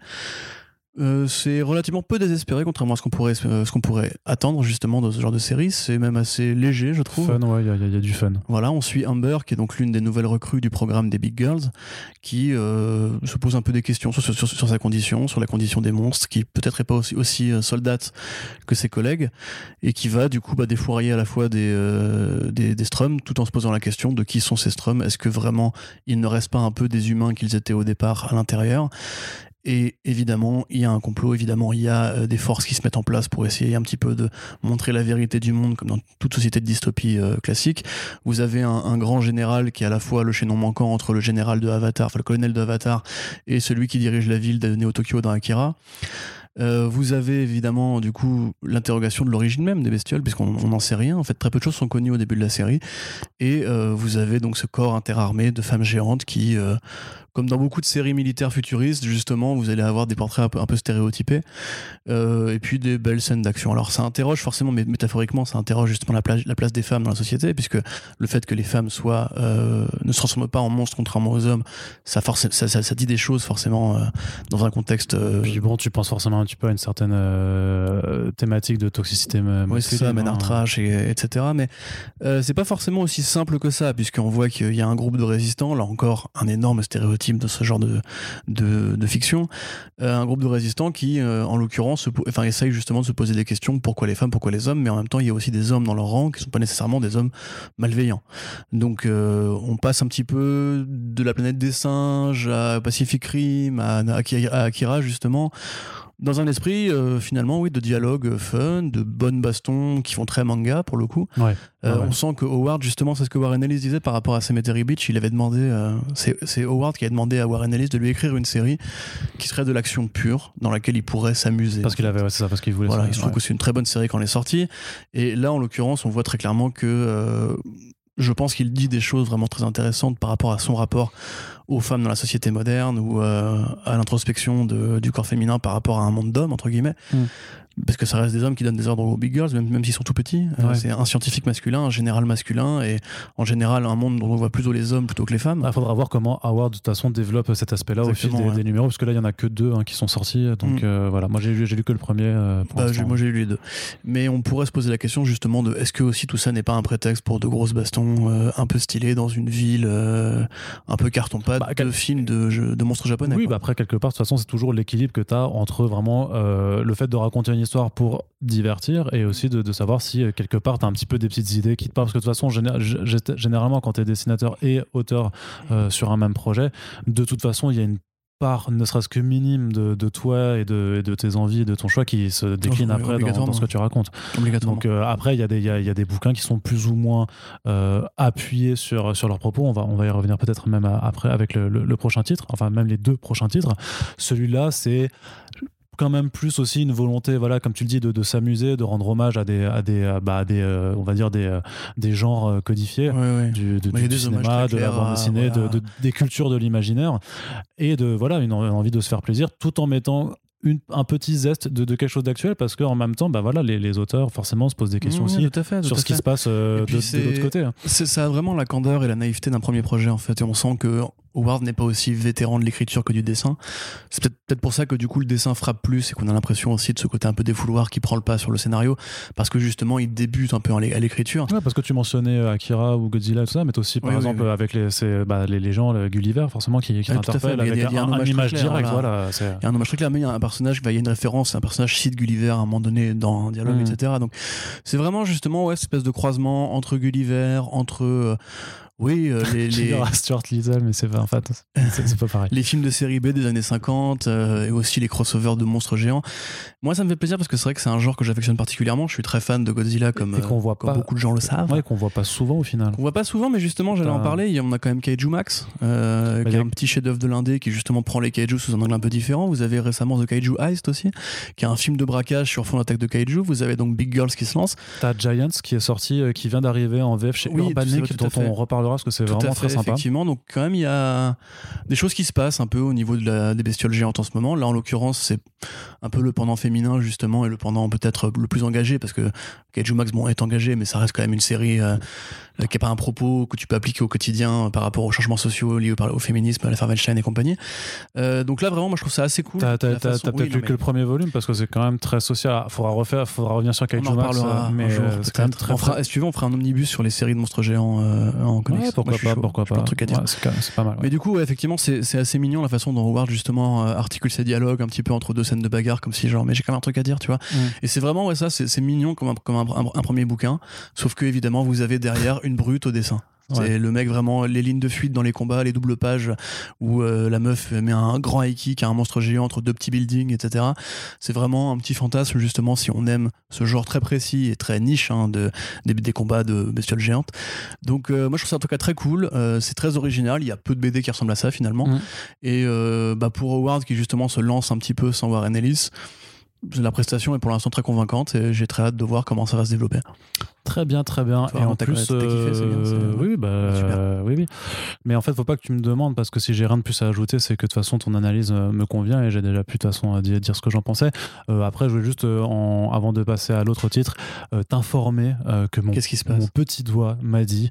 Euh, c'est relativement peu désespéré, contrairement à ce qu'on pourrait, euh, ce qu'on pourrait attendre justement dans ce genre de série. C'est même assez léger, je trouve. Fun, ouais, il y, a du fun. Voilà, on suit Amber, qui est donc l'une des nouvelles recrues du programme des Big Girls, qui euh, se pose un peu des questions sur, sur, sa condition, sur la condition des monstres, qui peut-être est pas aussi, aussi soldate que ses collègues, et qui va du coup bah, défourailler à la fois des, des, des Strums, tout en se posant la question de qui sont ces Strums. Est-ce que vraiment ils ne restent pas un peu des humains qu'ils étaient au départ à l'intérieur? Et évidemment, il y a un complot, évidemment, il y a euh, des forces qui se mettent en place pour essayer un petit peu de montrer la vérité du monde, comme dans toute société de dystopie euh, classique. Vous avez un, grand général qui est à la fois le chaînon manquant entre le général de Avatar, enfin le colonel de Avatar, et celui qui dirige la ville de Neo-Tokyo dans Akira. Euh, vous avez évidemment du coup l'interrogation de l'origine même des bestioles, puisqu'on n'en sait rien. En fait, très peu de choses sont connues au début de la série. Et vous avez donc ce corps interarmé de femmes géantes qui comme dans beaucoup de séries militaires futuristes, justement, vous allez avoir des portraits un peu, stéréotypés euh, et puis des belles scènes d'action. Alors ça interroge forcément, mais métaphoriquement, ça interroge justement la place, la place des femmes dans la société, puisque le fait que les femmes soient euh, ne se transforment pas en monstres contrairement aux hommes, ça, force, ça, dit des choses forcément euh, dans un contexte. Puis bon, tu penses forcément un petit peu à une certaine thématique de toxicité. Oui, c'est ça, menard trash, et, etc. Mais c'est pas forcément aussi simple que ça, puisqu'on voit qu'il y a un groupe de résistants, là encore, un énorme stéréotype de ce genre de, de, fiction, euh, un groupe de résistants qui, euh, en l'occurrence, enfin, essaye justement de se poser des questions pourquoi les femmes, pourquoi les hommes, mais en même temps, il y a aussi des hommes dans leur rang qui ne sont pas nécessairement des hommes malveillants. Donc, euh, on passe un petit peu de la planète des singes à Pacific Rim, à Akira, justement dans un esprit euh, finalement oui de dialogue euh, fun, de bonnes bastons qui font très manga pour le coup. Euh, on sent que Howard justement c'est ce que Warren Ellis disait par rapport à Cemetery Beach, il avait demandé c'est Howard qui a demandé à Warren Ellis de lui écrire une série qui serait de l'action pure dans laquelle il pourrait s'amuser. Parce qu'il avait c'est ça parce qu'il voulait. Voilà, il se trouve que c'est une très bonne série quand elle est sortie et là en l'occurrence on voit très clairement que je pense qu'il dit des choses vraiment très intéressantes par rapport à son rapport aux femmes dans la société moderne ou euh, à l'introspection du corps féminin par rapport à un monde d'hommes, entre guillemets. Mm. parce que ça reste des hommes qui donnent des ordres aux big girls, même, même s'ils sont tout petits. Euh, c'est un scientifique masculin, un général masculin, et en général un monde dont on voit plutôt les hommes plutôt que les femmes. Il faudra voir comment Howard de toute façon développe cet aspect-là au fil des, Exactement, ouais. des numéros, parce que là il y en a que deux hein, qui sont sortis. Donc Mm. euh, voilà, moi j'ai lu, lu que le premier. pour Bah, moi j'ai lu les deux. Mais on pourrait se poser la question justement de est-ce que aussi tout ça n'est pas un prétexte pour de grosses bastons un peu stylés dans une ville un peu carton-pâte Bah, de quel- films de, jeux- de monstres japonais Oui, bah après, quelque part, de toute façon, c'est toujours l'équilibre que tu as entre vraiment euh, le fait de raconter une histoire pour divertir et aussi de, de savoir si, euh, quelque part, tu as un petit peu des petites idées qui te parlent. Parce que de toute façon, géné- généralement, quand tu es dessinateur et auteur euh, sur un même projet, de toute façon, il y a une part, ne serait-ce que minime, de, de toi et de, et de tes envies et de ton choix qui se décline oui, après dans, ce que tu racontes. Donc euh, après, il y, a des- il y a, il y a des bouquins qui sont plus ou moins euh, appuyés sur, sur leurs propos. On va, on va y revenir peut-être même à- après avec le, le- le prochain titre, enfin même les deux prochains titres. Celui-là, c'est quand même plus aussi une volonté, voilà, comme tu le dis, de, de s'amuser, de rendre hommage à des, à des, bah, à des euh, on va dire des, euh, des genres euh, codifiés. Ouais, ouais. Du, de- Bah, du cinéma, de la bande dessinée, de- voilà. de- des cultures de l'imaginaire, et de voilà une, une envie de se faire plaisir, tout en mettant une- un petit zeste de, de quelque chose d'actuel, parce qu'en même temps, bah voilà, les, les auteurs forcément se posent des questions aussi tout à fait, tout sur ce qui fait. se passe euh, de, l'autre côté. hein. C'est- Ça a vraiment la candeur et la naïveté d'un premier projet en fait, et on sent que Howard n'est pas aussi vétéran de l'écriture que du dessin. C'est peut-être peut-être pour ça que du coup le dessin frappe plus et qu'on a l'impression aussi de ce côté un peu défouloir qui prend le pas sur le scénario, parce que justement il débute un peu à l'écriture. Ouais, parce que tu mentionnais euh, Akira ou Godzilla tout ça, mais aussi par Oui, exemple oui. avec les, bah, les, les gens, le Gulliver forcément, qui, qui Ouais, a- avec un un, un hommage image clair, voilà. C'est- Il y a un hommage très clair, mais il y a un personnage, bah, il y a une référence, un personnage cite Gulliver à un moment donné dans un dialogue, Mhm. etc. Donc c'est vraiment justement ouais, cette espèce de croisement entre Gulliver, entre euh, oui euh, *laughs* les, les, Stuart Little, mais c'est pas, en fait, c'est, pas pareil. *laughs* les films de série B des années 50 euh, et aussi les crossovers de monstres géants. Moi, ça me fait plaisir parce que c'est vrai que c'est un genre que j'affectionne particulièrement. Je suis très fan de Godzilla, comme, Et qu'on euh, voit comme pas- beaucoup de gens le savent. Ouais, qu'on voit pas souvent au final. On voit pas souvent, mais justement, j'allais en parler. Il y a- On a quand même Kaiju Max, euh, Bah, qui est un petit chef-d'œuvre de l'indé qui justement prend les Kaiju sous un angle un peu différent. Vous avez récemment The Kaiju Heist aussi, qui est un film de braquage sur fond d'attaque de Kaiju. Vous avez donc Big Girls qui se lance. T'as Giants qui est sorti, qui vient d'arriver en VF chez Oui, Urbanic, dont on parce que c'est vraiment à très fait, sympa. effectivement. Donc quand même, il y a des choses qui se passent un peu au niveau de la, des bestioles géantes en ce moment. Là, en l'occurrence, c'est un peu le pendant féminin justement et le pendant peut-être le plus engagé parce que Kaiju Max bon, est engagé, mais ça reste quand même une série euh, euh, qui n'a pas un propos que tu peux appliquer au quotidien euh, par rapport aux changements sociaux liés au, au féminisme, à la Farvelstein et compagnie. Euh, donc là, vraiment, moi, je trouve ça assez cool. T'as, t'as- t'as- t'as oui, peut-être lu mais que le premier volume parce que c'est quand même très social. Ah, Faudra refaire, faudra revenir sur Kaiju Max, mais jour, c'est quand même très, On fera- très- si tu veux, on fera un omnibus sur les séries de monstres géants euh, en comics. Pourquoi pas, pourquoi pas. de trucs à dire. C'est, pas mal. Mais du coup, effectivement, c'est assez mignon la façon dont Howard justement euh, articule ses dialogues un petit peu entre deux scènes de bagarre, comme si genre, mais j'ai quand même un truc à dire, tu vois. Et c'est vraiment, ouais, ça, c'est mignon comme, un premier bouquin, sauf que évidemment, vous avez derrière une brute au dessin. C'est Ouais. le mec vraiment, les lignes de fuite dans les combats, les doubles pages où euh, la meuf met un grand high kick à un monstre géant entre deux petits buildings, etc. C'est vraiment un petit fantasme, justement, si on aime ce genre très précis et très niche hein, de, des, des combats de bestioles géantes. Donc, euh, moi, je trouve ça en tout cas très cool. Euh, c'est très original. Il y a peu de BD qui ressemblent à ça, finalement. Mm. Et bah, pour Howard, qui justement se lance un petit peu sans Warren Ellis, la prestation est pour l'instant très convaincante et j'ai très hâte de voir comment ça va se développer. Très bien, très bien. Faut Et en plus, kiffé, bien, euh, oui, bah, Super. oui, oui. Mais en fait, faut pas que tu me demandes parce que si j'ai rien de plus à ajouter, c'est que de toute façon ton analyse euh, me convient et j'ai déjà pu de toute façon euh, dire, ce que j'en pensais. Euh, après, je voulais juste, en- avant de passer à l'autre titre, euh, t'informer euh, que mon, Qu'est-ce qui se passe? mon petit doigt m'a dit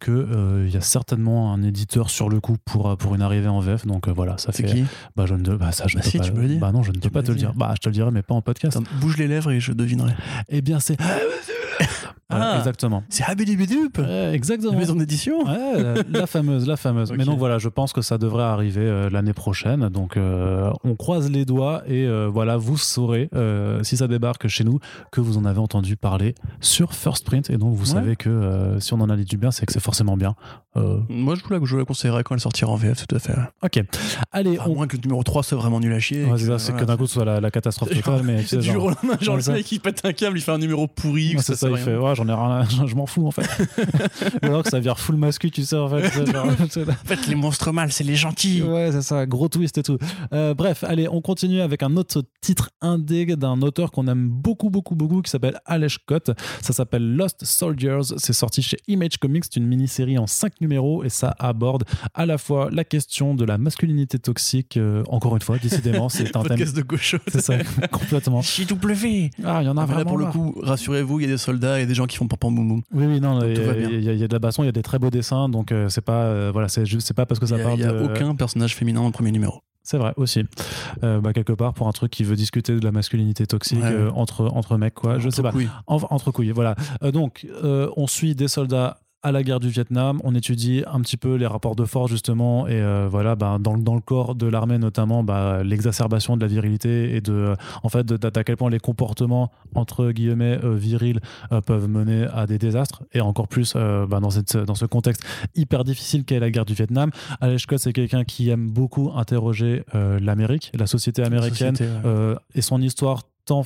que euh, il y a certainement un éditeur sur le coup pour pour une arrivée en VF. Donc voilà, ça fait. qui? Bah je ne, bah ça je ne Bah peux si, pas. tu me le dis. Bah non, je ne peux pas te le dire. Bah je te le dirai, mais pas en podcast. Attends, Bouge les lèvres et je devinerai. Eh bien c'est. *laughs* Voilà, Ah. exactement. C'est Habidibidup Ouais, exactement. La maison d'édition Ouais, la, la fameuse, la fameuse. Mais donc voilà, je pense que ça devrait arriver euh, l'année prochaine. Donc euh, on croise les doigts et euh, voilà, vous saurez euh, si ça débarque chez nous que vous en avez entendu parler sur First Print. Et donc vous Ouais. savez que euh, si on en a dit du bien, c'est que c'est forcément bien. Euh, Moi, je vous, la, je vous la conseillerais quand elle sortira en VF, tout à fait. ok. Allez, À on. moins que le numéro 3 soit vraiment nul à chier. Ouais, que, c'est que voilà. d'un coup ce soit la, la catastrophe totale. *laughs* Mais du genre- jour au lendemain, genre le mec il pète un câble, il fait un numéro pourri, Ouais, que c'est ça ça, il fait, ouais, j'en ai rien, *laughs* je m'en fous en fait. *laughs* Ou alors que ça vire full mascu, tu sais en fait. *laughs* en fait, les monstres mâles, c'est les gentils. Ouais, c'est ça, gros twist et tout. Euh, bref, allez, on continue avec un autre titre indé d'un auteur qu'on aime beaucoup, beaucoup, beaucoup, qui s'appelle Alesh Scott. Ça s'appelle Lost Soldiers. C'est sorti chez Image Comics. C'est une mini-série en 5 numéros et ça aborde à la fois la question de la masculinité toxique. Euh, encore une fois, décidément, c'est un thème. de gauche. C'est ça, complètement. JW. Ah, il y en a Ah, vraiment. là, pour le coup, rassurez-vous, il y a des soldats et des gens qui font pam boum boum. Oui, oui, non, il y, y y a de la baston, il y a des très beaux dessins, donc euh, c'est pas, euh, voilà, c'est juste, c'est pas parce que ça y a, parle il y a de- aucun personnage féminin dans le premier numéro. C'est vrai aussi. Euh, bah, quelque part pour un truc qui veut discuter de la masculinité toxique Ouais. euh, entre entre mecs quoi. Je sais pas. Oui. En- entre couilles, voilà. Euh, donc, euh, on suit des soldats à la guerre du Vietnam, on étudie un petit peu les rapports de force justement, et euh, voilà, bah, dans, le- dans le corps de l'armée notamment, bah, l'exacerbation de la virilité et de, en fait, de- d'à quel point les comportements entre guillemets euh, virils euh, peuvent mener à des désastres, et encore plus euh, bah, dans, cette, dans ce contexte hyper difficile qu'est la guerre du Vietnam. Alex Scott, c'est quelqu'un qui aime beaucoup interroger euh, l'Amérique, la société américaine, Société, ouais. euh, et son histoire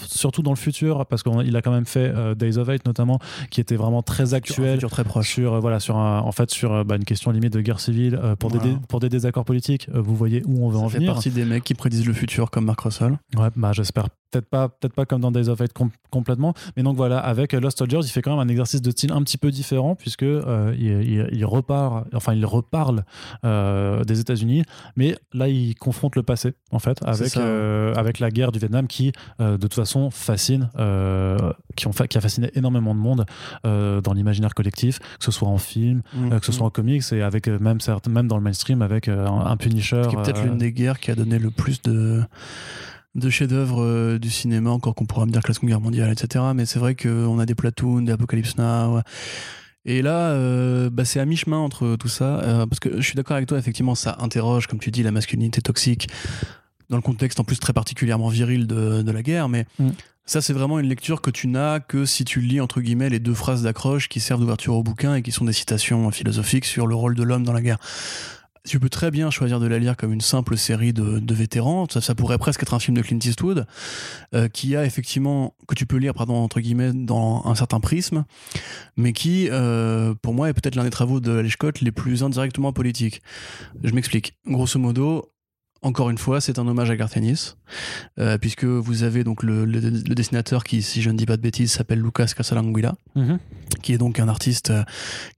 surtout dans le futur parce qu'il a quand même fait euh, Days of Hate notamment qui était vraiment très actuel futur très proche. sur euh, voilà sur un- en fait sur euh, bah, une question limite de guerre civile euh, pour des Voilà. pour des désaccords politiques vous voyez où on veut Ça en fait venir partie des mecs qui prédisent le futur comme Mark Russell. ouais bah j'espère peut-être pas peut-être pas comme dans Days of com- complètement mais donc voilà avec Lost Soldiers il fait quand même un exercice de style un petit peu différent puisque euh, il, il- il repart enfin il reparle euh, des États-Unis mais là il confronte le passé en fait avec euh, avec la guerre du Vietnam qui de toute façon fascine qui ont fa- qui a fasciné énormément de monde dans l'imaginaire collectif que ce soit en film que ce soit en comics et avec même même dans le mainstream avec un, un Punisher qui est peut-être l'une des guerres qui a donné le plus de de chefs-d'œuvre euh, du cinéma, encore qu'on pourra me dire que la Seconde Guerre mondiale, etc. Mais c'est vrai qu'on a des Platoon, des Apocalypse Now. Et là, euh, bah, c'est à mi-chemin entre tout ça, euh, parce que je suis d'accord avec toi, effectivement, ça interroge, comme tu dis, la masculinité toxique, dans le contexte en plus très particulièrement viril de, de la guerre, mais Mm. ça, c'est vraiment une lecture que tu n'as que si tu lis, entre guillemets, les deux phrases d'accroche qui servent d'ouverture au bouquin et qui sont des citations philosophiques sur le rôle de l'homme dans la guerre. Tu peux très bien choisir de la lire comme une simple série de, de vétérans. Ça, ça pourrait presque être un film de Clint Eastwood, euh, qui a effectivement, que tu peux lire, pardon, entre guillemets, dans un certain prisme, mais qui, euh, pour moi, est peut-être l'un des travaux de Scott les plus indirectement politiques. Je m'explique. Grosso modo, encore une fois, c'est un hommage à Garth Ennis, euh, puisque vous avez donc le, le- le dessinateur qui, si je ne dis pas de bêtises, s'appelle Lucas Casalanguila, mhm. qui est donc un artiste euh,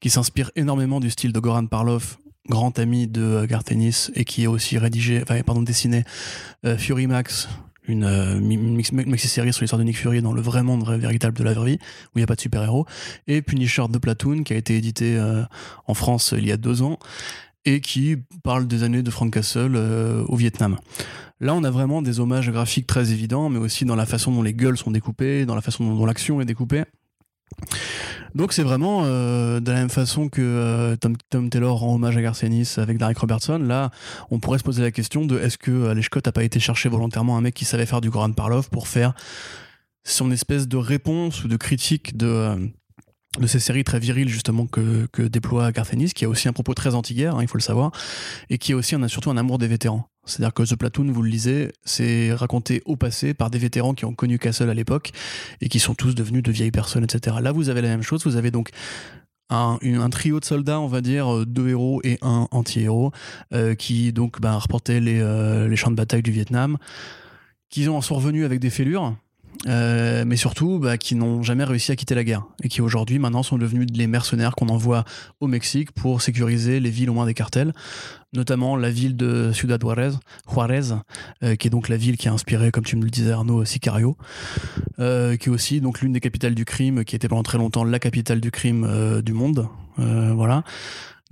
qui s'inspire énormément du style de Goran Parlov, grand ami de euh, Garth Ennis, et qui a aussi rédigé, enfin, pardon, dessiné euh, Fury Max, une, euh, maxi-série sur l'histoire de Nick Fury dans le vrai monde véritable de la vraie vie, où il n'y a pas de super-héros, et Punisher de Platoon, qui a été édité euh, en France il y a deux ans, et qui parle des années de Frank Castle au Vietnam. Là, on a vraiment des hommages graphiques très évidents, mais aussi dans la façon dont les gueules sont découpées, dans la façon dont l'action est découpée. Donc c'est vraiment euh, de la même façon que euh, Tom, Taylor rend hommage à Garth Ennis avec Derek Robertson. Là, on pourrait se poser la question de est-ce que Alex Scott a pas été chercher volontairement un mec qui savait faire du Goran Parlov pour faire son espèce de réponse ou de critique de euh, de ces séries très viriles justement que, que déploie Garth Ennis, qui a aussi un propos très anti-guerre, hein, il faut le savoir, et qui a aussi un, surtout un amour des vétérans. C'est-à-dire que The Platoon, vous le lisez, c'est raconté au passé par des vétérans qui ont connu Castle à l'époque et qui sont tous devenus de vieilles personnes, etc. Là, vous avez la même chose, vous avez donc un, un trio de soldats, on va dire, euh, deux héros et un anti-héros, euh, qui donc ben, reportaient les, euh, les champs de bataille du Vietnam, qui en sont revenus avec des fêlures, euh, mais surtout bah, qui n'ont jamais réussi à quitter la guerre et qui aujourd'hui maintenant sont devenus les mercenaires qu'on envoie au Mexique pour sécuriser les villes aux mains des cartels, notamment la ville de Ciudad Juarez, Juarez euh, qui est donc la ville qui a inspiré, comme tu me le disais Arnaud, Sicario, euh, qui est aussi donc l'une des capitales du crime, qui était pendant très longtemps la capitale du crime du monde, voilà.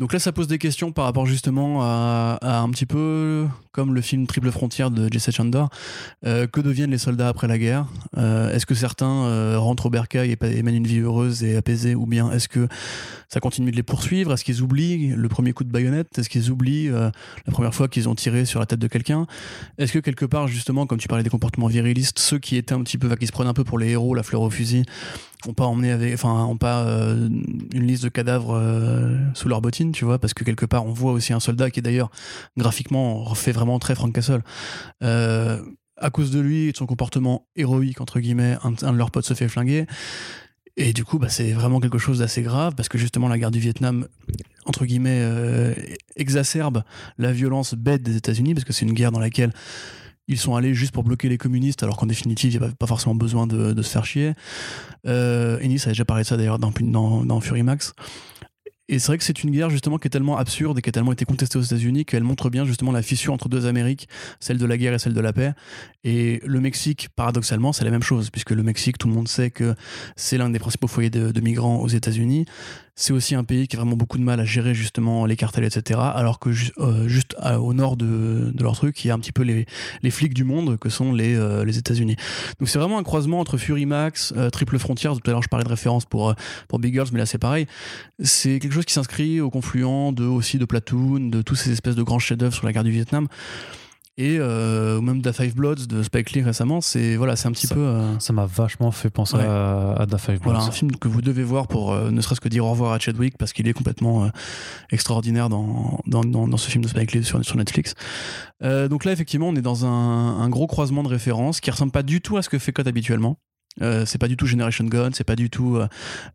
Donc là, ça pose des questions par rapport justement à, un petit peu comme le film Triple Frontière de Jesse Chandor. Euh, que deviennent les soldats après la guerre? Euh, Est-ce que certains euh, rentrent au bercail et, mènent une vie heureuse et apaisée Ou bien est-ce que ça continue de les poursuivre? Est-ce qu'ils oublient le premier coup de baïonnette? Est-ce qu'ils oublient la première fois qu'ils ont tiré sur la tête de quelqu'un? Est-ce que quelque part, justement, comme tu parlais des comportements virilistes, ceux qui étaient un petit peu, qui se prenaient un peu pour les héros, la fleur au fusil, ont pas emmené avec, enfin, ont pas euh, une liste de cadavres euh, sous leurs bottines, tu vois, parce que quelque part, on voit aussi un soldat qui d'ailleurs graphiquement fait vraiment très Frank Castle. Euh, à cause de lui et de son comportement héroïque entre guillemets, un, de leurs potes se fait flinguer. Et du coup, bah, c'est vraiment quelque chose d'assez grave parce que justement, la guerre du Vietnam, entre guillemets, exacerbe la violence bête des États-Unis parce que c'est une guerre dans laquelle ils sont allés juste pour bloquer les communistes, alors qu'en définitive, il n'y avait pas forcément besoin de, se faire chier. Euh, Ennis a déjà parlé de ça d'ailleurs dans, dans, Fury Max. Et c'est vrai que c'est une guerre justement qui est tellement absurde et qui a tellement été contestée aux États-Unis qu'elle montre bien justement la fissure entre deux Amériques, celle de la guerre et celle de la paix. Et le Mexique, paradoxalement, c'est la même chose, puisque le Mexique, tout le monde sait que c'est l'un des principaux foyers de migrants aux États-Unis. C'est aussi un pays qui a vraiment beaucoup de mal à gérer justement les cartels, etc. Alors que euh, juste au nord de, leur truc, il y a un petit peu les, flics du monde que sont les, euh, les États-Unis. Donc c'est vraiment un croisement entre Fury Max, euh, Triple Frontiers. Tout à l'heure, je parlais de référence pour, pour Big Girls, mais là c'est pareil. C'est quelque chose qui s'inscrit au confluent de aussi de Platoon, de tous ces espèces de grands chefs-d'œuvre sur la guerre du Vietnam et euh, même Da Five Bloods de Spike Lee récemment c'est voilà c'est un petit peu euh, ça m'a vachement fait penser à, à, Da Five Bloods. voilà un film que vous devez voir pour euh, ne serait-ce que dire au revoir à Chadwick parce qu'il est complètement extraordinaire dans dans, dans, ce film de Spike Lee sur, sur Netflix. Donc là effectivement on est dans un, un, gros croisement de références qui ressemble pas du tout à ce que fait Code habituellement. C'est pas du tout Generation Gun c'est pas du tout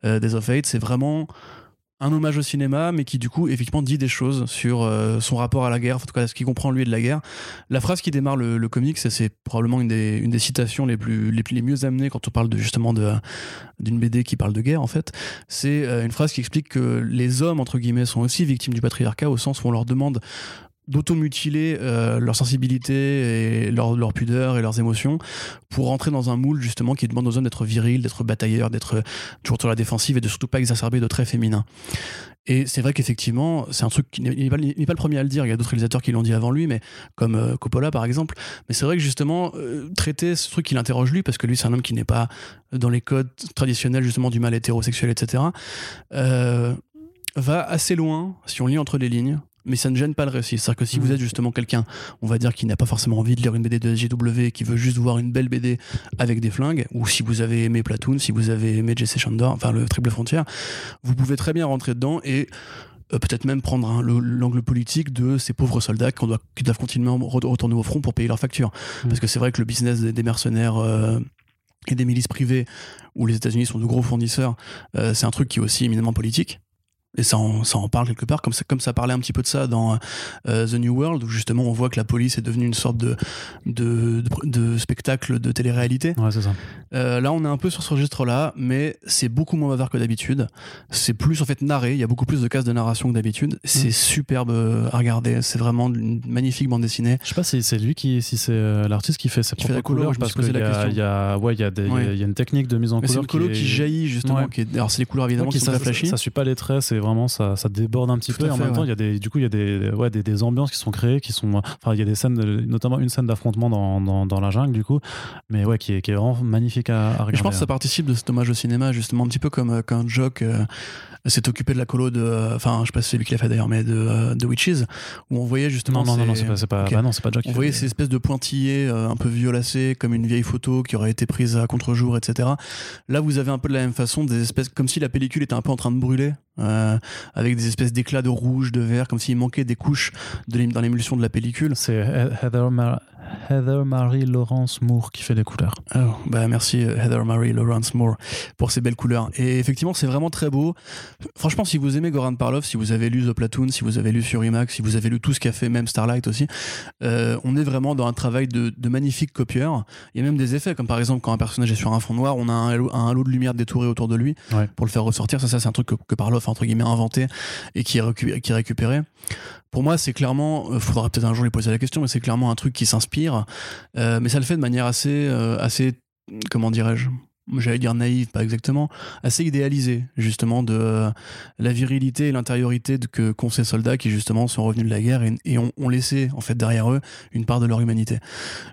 Days of Hate c'est vraiment un hommage au cinéma, mais qui du coup effectivement dit des choses sur euh, son rapport à la guerre, en tout cas ce qu'il comprend lui de la guerre. La phrase qui démarre le, le comics, c'est probablement une des, une des citations les plus les, les mieux amenées quand on parle de, justement d'une BD qui parle de guerre en fait. C'est euh, une phrase qui explique que les hommes entre guillemets sont aussi victimes du patriarcat au sens où on leur demande d'automutiler euh, leur sensibilité et leur, leur, pudeur et leurs émotions pour rentrer dans un moule justement qui demande aux hommes d'être virils, d'être batailleurs, d'être toujours sur la défensive et de surtout pas exacerber de traits féminins. Et c'est vrai qu'effectivement, c'est un truc qui n'est pas, le premier à le dire. Il y a d'autres réalisateurs qui l'ont dit avant lui, mais comme euh, Coppola par exemple. Mais c'est vrai que justement, euh, traiter ce truc qui l'interroge lui, parce que lui c'est un homme qui n'est pas dans les codes traditionnels justement du mal hétérosexuel, etc. Euh, va assez loin si on lit entre les lignes mais ça ne gêne pas le récit. C'est-à-dire que si vous mm. êtes justement quelqu'un, on va dire, qui n'a pas forcément envie de lire une BD de SJW, qui veut juste voir une belle BD avec des flingues, ou si vous avez aimé Platoon, si vous avez aimé Jesse Chandor, enfin le Triple Frontière, vous pouvez très bien rentrer dedans et euh, peut-être même prendre l'angle politique de ces pauvres soldats qui, doit, qui, doivent continuellement retourner au front pour payer leurs factures. Mm. Parce que c'est vrai que le business des, mercenaires euh, et des milices privées, où les États-Unis sont de gros fournisseurs, euh, c'est un truc qui est aussi éminemment politique et ça en, ça en, parle quelque part, comme ça, comme ça parlait un petit peu de ça dans euh, The New World, où justement on voit que la police est devenue une sorte de, de, de, spectacle de télé-réalité. Ouais, c'est ça. Euh, là, on est un peu sur ce registre-là, mais c'est beaucoup moins bavard que d'habitude. C'est plus en fait narré, il y a beaucoup plus de cases de narration que d'habitude. C'est mm. superbe euh, à regarder, c'est vraiment une magnifique bande dessinée. Je sais pas si c'est lui qui, si c'est l'artiste qui fait sa propre couleur, parce qu'il y, a, y a, ouais, il y, a y a une technique de mise en couleur. C'est une colo qui, jaillit justement. Qui est, alors c'est les couleurs évidemment qui, sont ça, flashy. Ça, suit pas les traits, c'est vraiment ça, ça déborde un petit peu et en même temps il y a des du coup il y a des ouais des, des, ambiances qui sont créées qui sont enfin il y a des scènes notamment une scène d'affrontement dans, dans, dans, la jungle du coup mais ouais qui est, qui est vraiment magnifique à, regarder. je pense que ça participe de cet hommage au cinéma justement un petit peu comme euh, quand Jock euh, s'est occupé de la colo de enfin je sais pas si c'est lui qui l'a fait d'ailleurs mais de, euh, de Witches où on voyait justement non non non c'est pas pas, bah non, pas on voyait ces espèces de pointillés un peu violacés comme une vieille photo qui aurait été prise à contre-jour etc là vous avez un peu de la même façon des espèces comme si la pellicule était un peu en train de brûler euh, avec des espèces d'éclats de rouge, de vert, comme s'il manquait des couches de dans l'émulsion de la pellicule. C'est Heather, Heather Marie Lawrence Moore qui fait les couleurs. Oh, bah merci euh, Heather Marie Lawrence Moore pour ces belles couleurs. Et effectivement, c'est vraiment très beau. Franchement, si vous aimez Goran Parlov, si vous avez lu The Platoon, si vous avez lu Fury Max, si vous avez lu tout ce qu'a fait même Starlight aussi, euh, on est vraiment dans un travail de, de magnifique copieur. Il y a même des effets, comme par exemple quand un personnage est sur un fond noir, on a un halo, de lumière détouré autour de lui pour le faire ressortir. Ça, ça c'est un truc que, que Parlov a entre guillemets inventé et qui est, qui est récupéré pour moi, c'est clairement, il euh, faudra peut-être un jour lui poser la question, mais c'est clairement un truc qui s'inspire. Euh, mais ça le fait de manière assez, euh, assez comment dirais-je J'allais dire naïve, pas exactement, assez idéalisée, justement, de la virilité et l'intériorité qu'ont ces soldats qui, justement, sont revenus de la guerre et, ont, laissé, en fait, derrière eux, une part de leur humanité.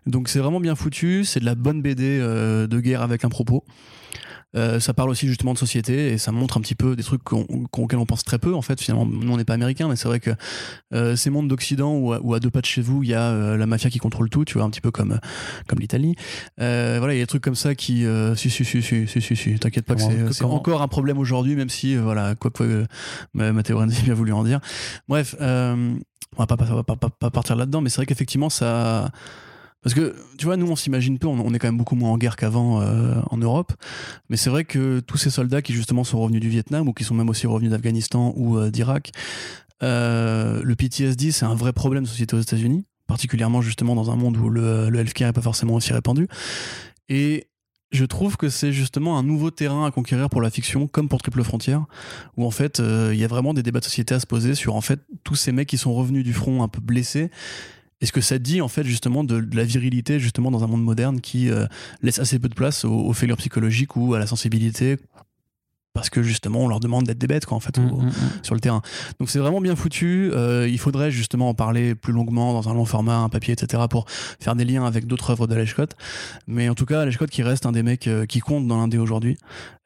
Donc, c'est vraiment bien foutu, c'est de la bonne BD de guerre avec un propos. Euh, ça parle aussi justement de société et ça montre un petit peu des trucs auxquels on pense très peu en fait. Finalement, nous on n'est pas américains, mais c'est vrai que euh, ces mondes d'Occident où, à deux pas de chez vous il y a euh, la mafia qui contrôle tout, tu vois, un petit peu comme comme l'Italie. voilà, il y a des trucs comme ça qui, si si si si si si, si t'inquiète pas que c'est encore un problème aujourd'hui, même si voilà quoi que Matteo Renzi a bien voulu en dire. Bref, on va pas, pas, pas, pas partir là-dedans, mais c'est vrai qu'effectivement ça Parce que, tu vois, nous, on s'imagine peu, on, est quand même beaucoup moins en guerre qu'avant euh, en Europe. Mais c'est vrai que tous ces soldats qui, justement, sont revenus du Vietnam ou qui sont même aussi revenus d'Afghanistan ou euh, d'Irak, euh, le PTSD, c'est un vrai problème de société aux États-Unis, particulièrement, justement, dans un monde où le, le healthcare n'est pas forcément aussi répandu. Et je trouve que c'est justement un nouveau terrain à conquérir pour la fiction, comme pour Triple Frontière, où en fait il y a vraiment des débats de société à se poser sur en fait tous ces mecs qui sont revenus du front un peu blessés est-ce que ça dit en fait justement de, la virilité justement dans un monde moderne qui euh, laisse assez peu de place aux, aux failures psychologiques ou à la sensibilité parce que justement on leur demande d'être des bêtes quoi en fait mm, mm, mm. sur le terrain. Donc c'est vraiment bien foutu. Euh, il faudrait justement en parler plus longuement dans un long format un papier etc pour faire des liens avec d'autres œuvres de mais en tout cas Scott qui reste un des mecs euh, qui compte dans l'indé aujourd'hui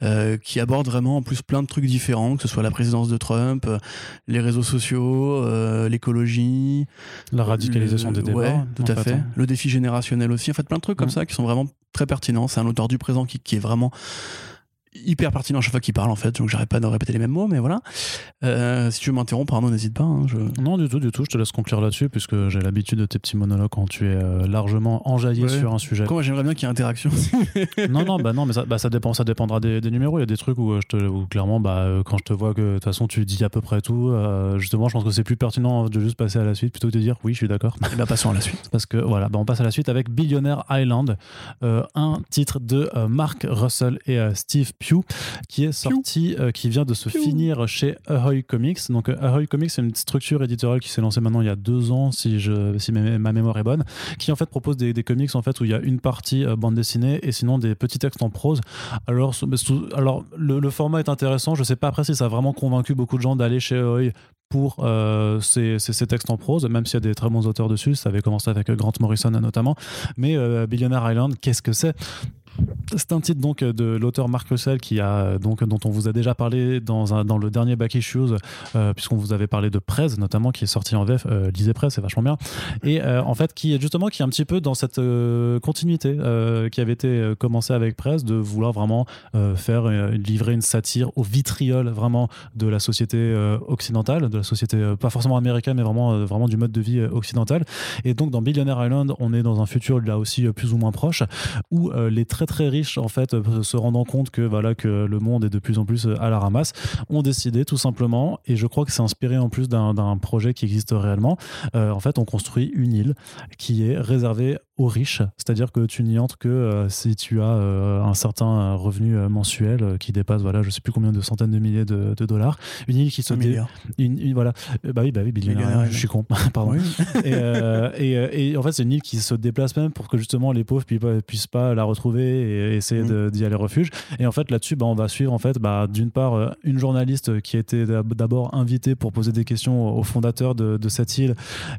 euh, qui aborde vraiment en plus plein de trucs différents que ce soit la présidence de Trump les réseaux sociaux l'écologie la radicalisation des débats ouais, tout à fait, hein. le défi générationnel aussi. En fait plein de trucs comme ça qui sont vraiment très pertinents. C'est un auteur du présent qui, qui est vraiment hyper pertinent à chaque fois qu'il parle en fait, donc j'arrête pas de répéter les mêmes mots, mais voilà. Euh, si tu veux m'interrompre, pardon, n'hésite pas. Hein, je... Non, du tout, du tout. Je te laisse conclure là-dessus, puisque j'ai l'habitude de tes petits monologues quand tu es euh, largement enjaillé sur un sujet. Moi, j'aimerais bien qu'il y ait interaction. *laughs* non, non, bah non, mais ça, bah, ça dépend, ça dépendra des, numéros. Il y a des trucs où, euh, je te, où clairement, bah, quand je te vois que de toute façon tu dis à peu près tout, justement, je pense que c'est plus pertinent de juste passer à la suite plutôt que de dire oui, je suis d'accord. Et bah, passons à la suite. *laughs* Parce que voilà, bah, on passe à la suite avec Billionaire Island, un titre de Mark Russell et Steve Qui est sorti, euh, qui vient de se finir chez Ahoy Comics. Donc euh, Ahoy Comics, c'est une structure éditoriale qui s'est lancée maintenant il y a deux ans, si, je, si ma, mémoire est bonne, qui en fait propose des, comics en fait où il y a une partie euh, bande dessinée et sinon des petits textes en prose. Alors, alors le, format est intéressant. Je sais pas après si ça a vraiment convaincu beaucoup de gens d'aller chez Ahoy pour ces, ces, textes en prose, même s'il y a des très bons auteurs dessus. Ça avait commencé avec Grant Morrison notamment. Mais Billionaire Island, qu'est-ce que c'est? C'est un titre donc de l'auteur Marc Russell qui a donc dont on vous a déjà parlé dans, un, dans le dernier Back Issues euh, puisqu'on vous avait parlé de Prez notamment qui est sorti en VF euh, lisez Prez c'est vachement bien. Et euh, en fait qui est justement qui est un petit peu dans cette continuité qui avait été commencée avec Prez de vouloir vraiment faire livrer une satire au vitriol vraiment de la société occidentale de la société pas forcément américaine mais vraiment vraiment du mode de vie occidental. Et donc dans Billionaire Island on est dans un futur là aussi plus ou moins proche où les traits très riches en fait euh, se rendant compte que voilà que le monde est de plus en plus euh, à la ramasse ont décidé tout simplement et je crois que c'est inspiré en plus d'un projet qui existe réellement euh, en fait on construit une île qui est réservée aux riches, c'est-à-dire que tu n'y entres que euh, si tu as euh, un certain euh, revenu mensuel qui dépasse, voilà, je sais plus combien de centaines de milliers de, dollars. Une île qui se dé... une, voilà, bah oui, bah oui, je suis con, *laughs* pardon. et, et, en fait, c'est une île qui se déplace même pour que justement les pauvres ne puissent pas la retrouver et essayer mm. d'y aller refuge. Et en fait, là-dessus, bah, on va suivre en fait, bah, d'une part, une journaliste qui a été d'abord invitée pour poser des questions au fondateur de, de cette île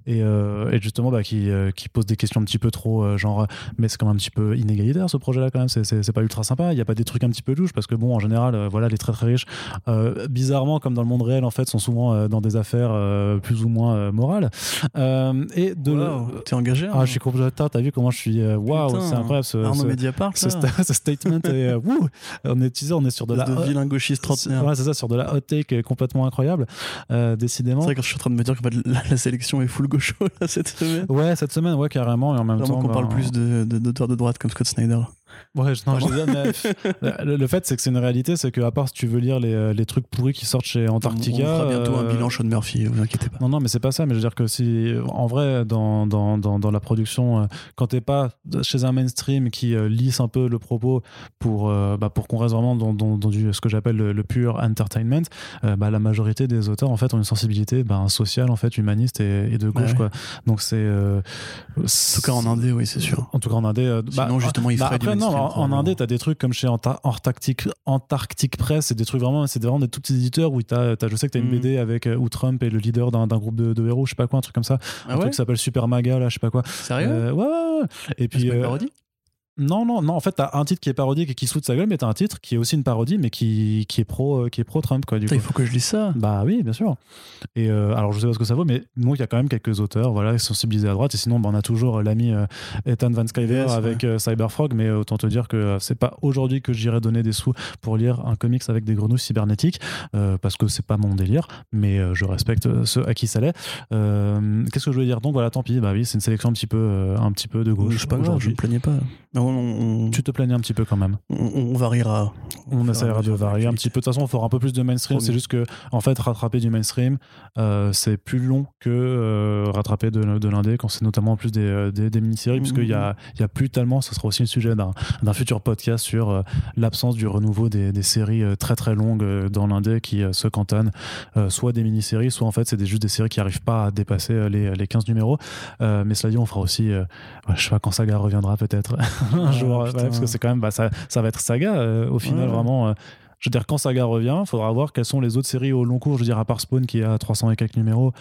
et, et justement bah, qui, qui pose des questions un petit peu trop euh, genre, mais c'est quand même un petit peu inégalitaire ce projet-là quand même. C'est pas ultra sympa. Il n'y a pas des trucs un petit peu louches parce que bon, en général, euh, voilà, les très très riches, euh, bizarrement, comme dans le monde réel, en fait, sont souvent dans des affaires plus ou moins morales. et de wow, t'es engagé. Ah, je suis complètement. T'as vu comment je suis. Waouh, c'est incroyable. Ce, ce, *laughs* ce, statement. et, on est, on est sur de la. De vilain gauchiste trentenaire. Ouais, c'est ça, sur de la hot take complètement incroyable. décidément. C'est vrai que je suis en train de me dire que la, la sélection est full gaucho cette semaine. Ouais, cette semaine, ouais, carrément. Et en même temps, qu'on parle plus d'auteurs de, de droite comme Scott Snyder. Ouais, non, *laughs* le, fait, c'est que c'est une réalité, c'est que à part si tu veux lire les, les, trucs pourris qui sortent chez Antarctica. On fera bientôt un euh, bilan Sean Murphy, vous inquiétez pas. Non, non, mais c'est pas ça. Mais je veux dire que si, en vrai, dans, dans, dans, dans la production, euh, quand t'es pas chez un mainstream qui euh, lisse un peu le propos pour, bah, pour qu'on reste vraiment dans, dans, du, ce que j'appelle le, pur entertainment, bah, la majorité des auteurs, en fait, ont une sensibilité bah, sociale, en fait, humaniste et, de gauche, quoi. Donc c'est. en tout cas en Indé, oui, c'est sûr. En tout cas en Indé. Sinon, bah, justement, il ferait du non, en, Inde, tu as des trucs comme chez Antarctic, Antarctic Press, c'est des trucs vraiment, c'est vraiment des tout petits éditeurs où as, je sais que tu as une mm. BD avec euh, où Trump est le leader d'un groupe de, héros, je sais pas quoi, un truc comme ça. Ah un truc qui s'appelle Super Maga, là, je sais pas quoi. Sérieux? Euh, ouais, ouais, Et puis. Euh, Non, non, non. En fait, t'as un titre qui est parodique et qui se de sa gueule, mais t'as un titre qui est aussi une parodie, mais qui, qui est pro, euh, qui est pro Trump, quoi. Du il faut que je lise ça. Bah oui, bien sûr. Et euh, alors, je sais pas ce que ça vaut, mais donc il y a quand même quelques auteurs, voilà, qui sont sensibilisés à droite. Et sinon, bah, on a toujours euh, l'ami Ethan Van Sciver Yes, avec euh, Cyberfrog, mais autant te dire que c'est pas aujourd'hui que j'irai donner des sous pour lire un comics avec des grenouilles cybernétiques, euh, parce que c'est pas mon délire, mais je respecte ceux à qui ça l'est. Euh, Qu'est-ce que je voulais dire? Donc voilà, tant pis. Bah oui, c'est une sélection un petit peu, un petit peu de gauche pas je aujourd'hui. me plaignais pas. Non, on, on, Tu te plaignais un petit peu quand même. on- on variera. On essaiera de varier un petit peu. De toute façon, on fera un peu plus de mainstream. C'est juste que, en fait, rattraper du mainstream, euh, c'est plus long que euh, rattraper de, de l'indé, quand c'est notamment en plus des, euh, des, des mini-séries, puisqu'il y a, y a plus tellement, ce sera aussi le sujet d'un futur podcast sur euh, l'absence du renouveau des, des séries très très longues dans l'indé qui se cantonnent, soit des mini-séries, soit en fait, c'est juste des séries qui n'arrivent pas à dépasser les, les 15 numéros. Mais cela dit, on fera aussi, je sais pas quand Saga reviendra peut-être *laughs* *laughs* un jour, ouais, parce que c'est quand même, bah, ça, ça va être Saga euh, au final, vraiment. euh, je veux dire, quand Saga revient, il faudra voir quelles sont les autres séries au long cours. Je veux dire, à part Spawn qui a 300 et quelques numéros.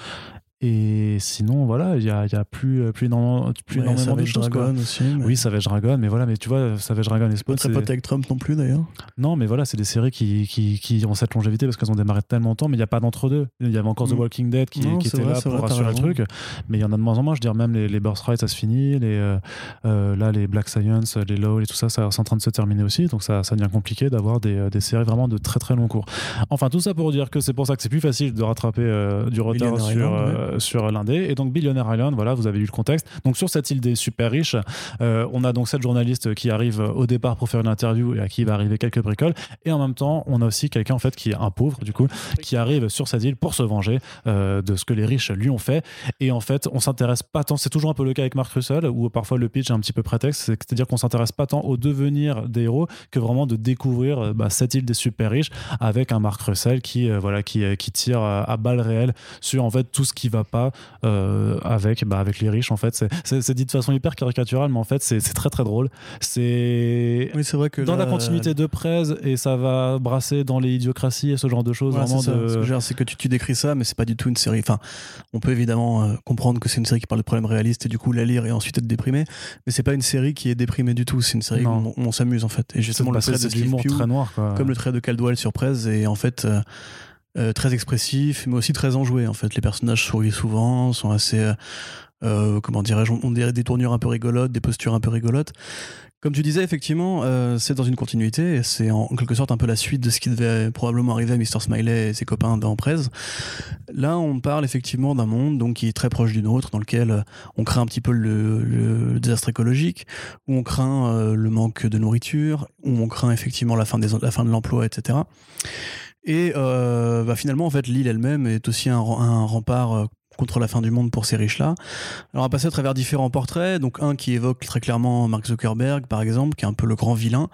Et sinon, voilà, il y a, y a plus, euh, plus énormément, plus Ouais, énormément de Savage choses. quoi. Dragon aussi. mais Oui, Savage Dragon, mais voilà, mais tu vois, Savage Dragon et Spawn, Pas c'est- pote avec Trump non plus d'ailleurs. non, mais voilà, c'est des séries qui, qui, qui ont cette longévité parce qu'elles ont démarré tellement longtemps, mais il n'y a pas d'entre-deux. Il y avait encore The Mm. Walking Dead qui, Non, qui était vrai, là pour vrai, t'as assurer le truc, mais il y en a de moins en moins. Je veux dire, même les, les Birthright, ça se finit, les, euh, euh, là, les Black Science, les LOL et tout ça, ça c'est en train de se terminer aussi, donc ça, ça devient compliqué d'avoir des, des séries vraiment de très très long cours. Enfin, tout ça pour dire que c'est pour ça que c'est plus facile de rattraper euh, du retard Billionaire sur, Island, euh, sur l'Indé. Et donc, Billionaire Island, voilà, vous avez eu le contexte. Donc, sur cette île des super riches, euh, on a donc cette journaliste qui arrive au départ pour faire une interview et à qui va arriver quelques bricoles. Et en même temps, on a aussi quelqu'un en fait qui est un pauvre du coup, qui arrive sur cette île pour se venger euh, de ce que les riches lui ont fait. Et en fait, on s'intéresse pas tant. C'est toujours un peu le cas avec Mark Russell où parfois le pitch est un petit peu prétexte. C'est-à-dire qu'on s'intéresse pas tant au devenir des héros que vraiment de découvrir euh, bah, cette île des super riches avec un Mark Russell qui euh, voilà qui, euh, qui tire euh, à balles réelles sur en fait tout ce qui va pas euh, avec bah, avec les riches en fait. C'est- dit de façon hyper caricaturale, mais en fait c'est très très drôle. C'est Oui, c'est vrai que dans la continuité de Prez et ça va brasser dans les idiocraties et ce genre de choses Voilà, c'est de Ce que que tu, tu décris ça, mais c'est pas du tout une série. Enfin, on peut évidemment euh, comprendre que c'est une série qui parle de problèmes réalistes et du coup la lire et ensuite être déprimé, mais c'est pas une série qui est déprimée du tout. C'est une série où on, on s'amuse en fait. Et justement, le trait de Steve l'humour Pugh, très noir quoi. comme le trait de Caldwell sur Prez, est en fait euh, euh, très expressif, mais aussi très enjoué. En fait, les personnages sourient souvent, sont assez, euh, euh, comment dirais-je, ont des, des tournures un peu rigolotes, des postures un peu rigolotes. Comme tu disais, effectivement, c'est dans une continuité, c'est en quelque sorte un peu la suite de ce qui devait probablement arriver à Mr. Smiley et ses copains dans Prez. Là, on parle effectivement d'un monde donc, qui est très proche du nôtre, dans lequel on craint un petit peu le, désastre écologique, où on craint le manque de nourriture, où on craint effectivement la fin de l'emploi, etc. Et euh, bah, finalement, en fait, l'île elle-même est aussi un rempart euh, contre la fin du monde pour ces riches-là. Alors, on va passer à travers différents portraits. Donc, un qui évoque très clairement Mark Zuckerberg, par exemple, qui est un peu le grand vilain.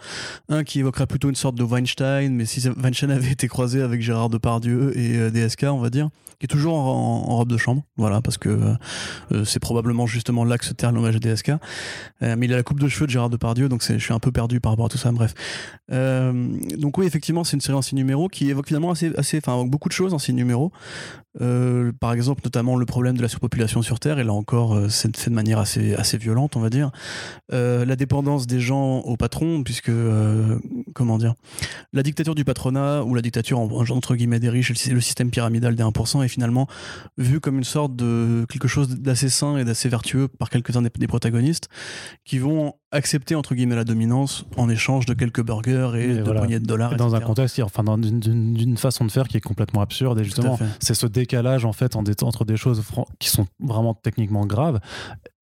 Un qui évoquerait plutôt une sorte de Weinstein, mais si Weinstein avait été croisé avec Gérard Depardieu et euh, DSK, on va dire, qui est toujours en, robe de chambre, voilà, parce que euh, euh, c'est probablement justement là que se termine l'hommage à DSK. Mais il a la coupe de cheveux de Gérard Depardieu, donc je suis un peu perdu par rapport à tout ça, bref. Donc oui, effectivement, c'est une série en six numéros qui évoque finalement assez, assez, enfin, beaucoup de choses en six numéros. Par exemple, notamment le problème de la surpopulation sur Terre, et là encore, euh, c'est fait de manière assez, assez violente, on va dire. Euh, la dépendance des gens au patron, puisque, euh, comment dire, la dictature du patronat, ou la dictature, en- entre guillemets, des riches, le, système pyramidal des 1%, est finalement vu comme une sorte de quelque chose d'assez sain et d'assez vertueux par quelques-uns des protagonistes, qui vont accepter, entre guillemets, la dominance en échange de quelques burgers et Et de voilà. poignées de dollars. Dans un contexte, enfin, d'une- façon de faire qui est complètement absurde. Et justement, c'est ce décalage en fait en des- entre des choses qui sont vraiment techniquement graves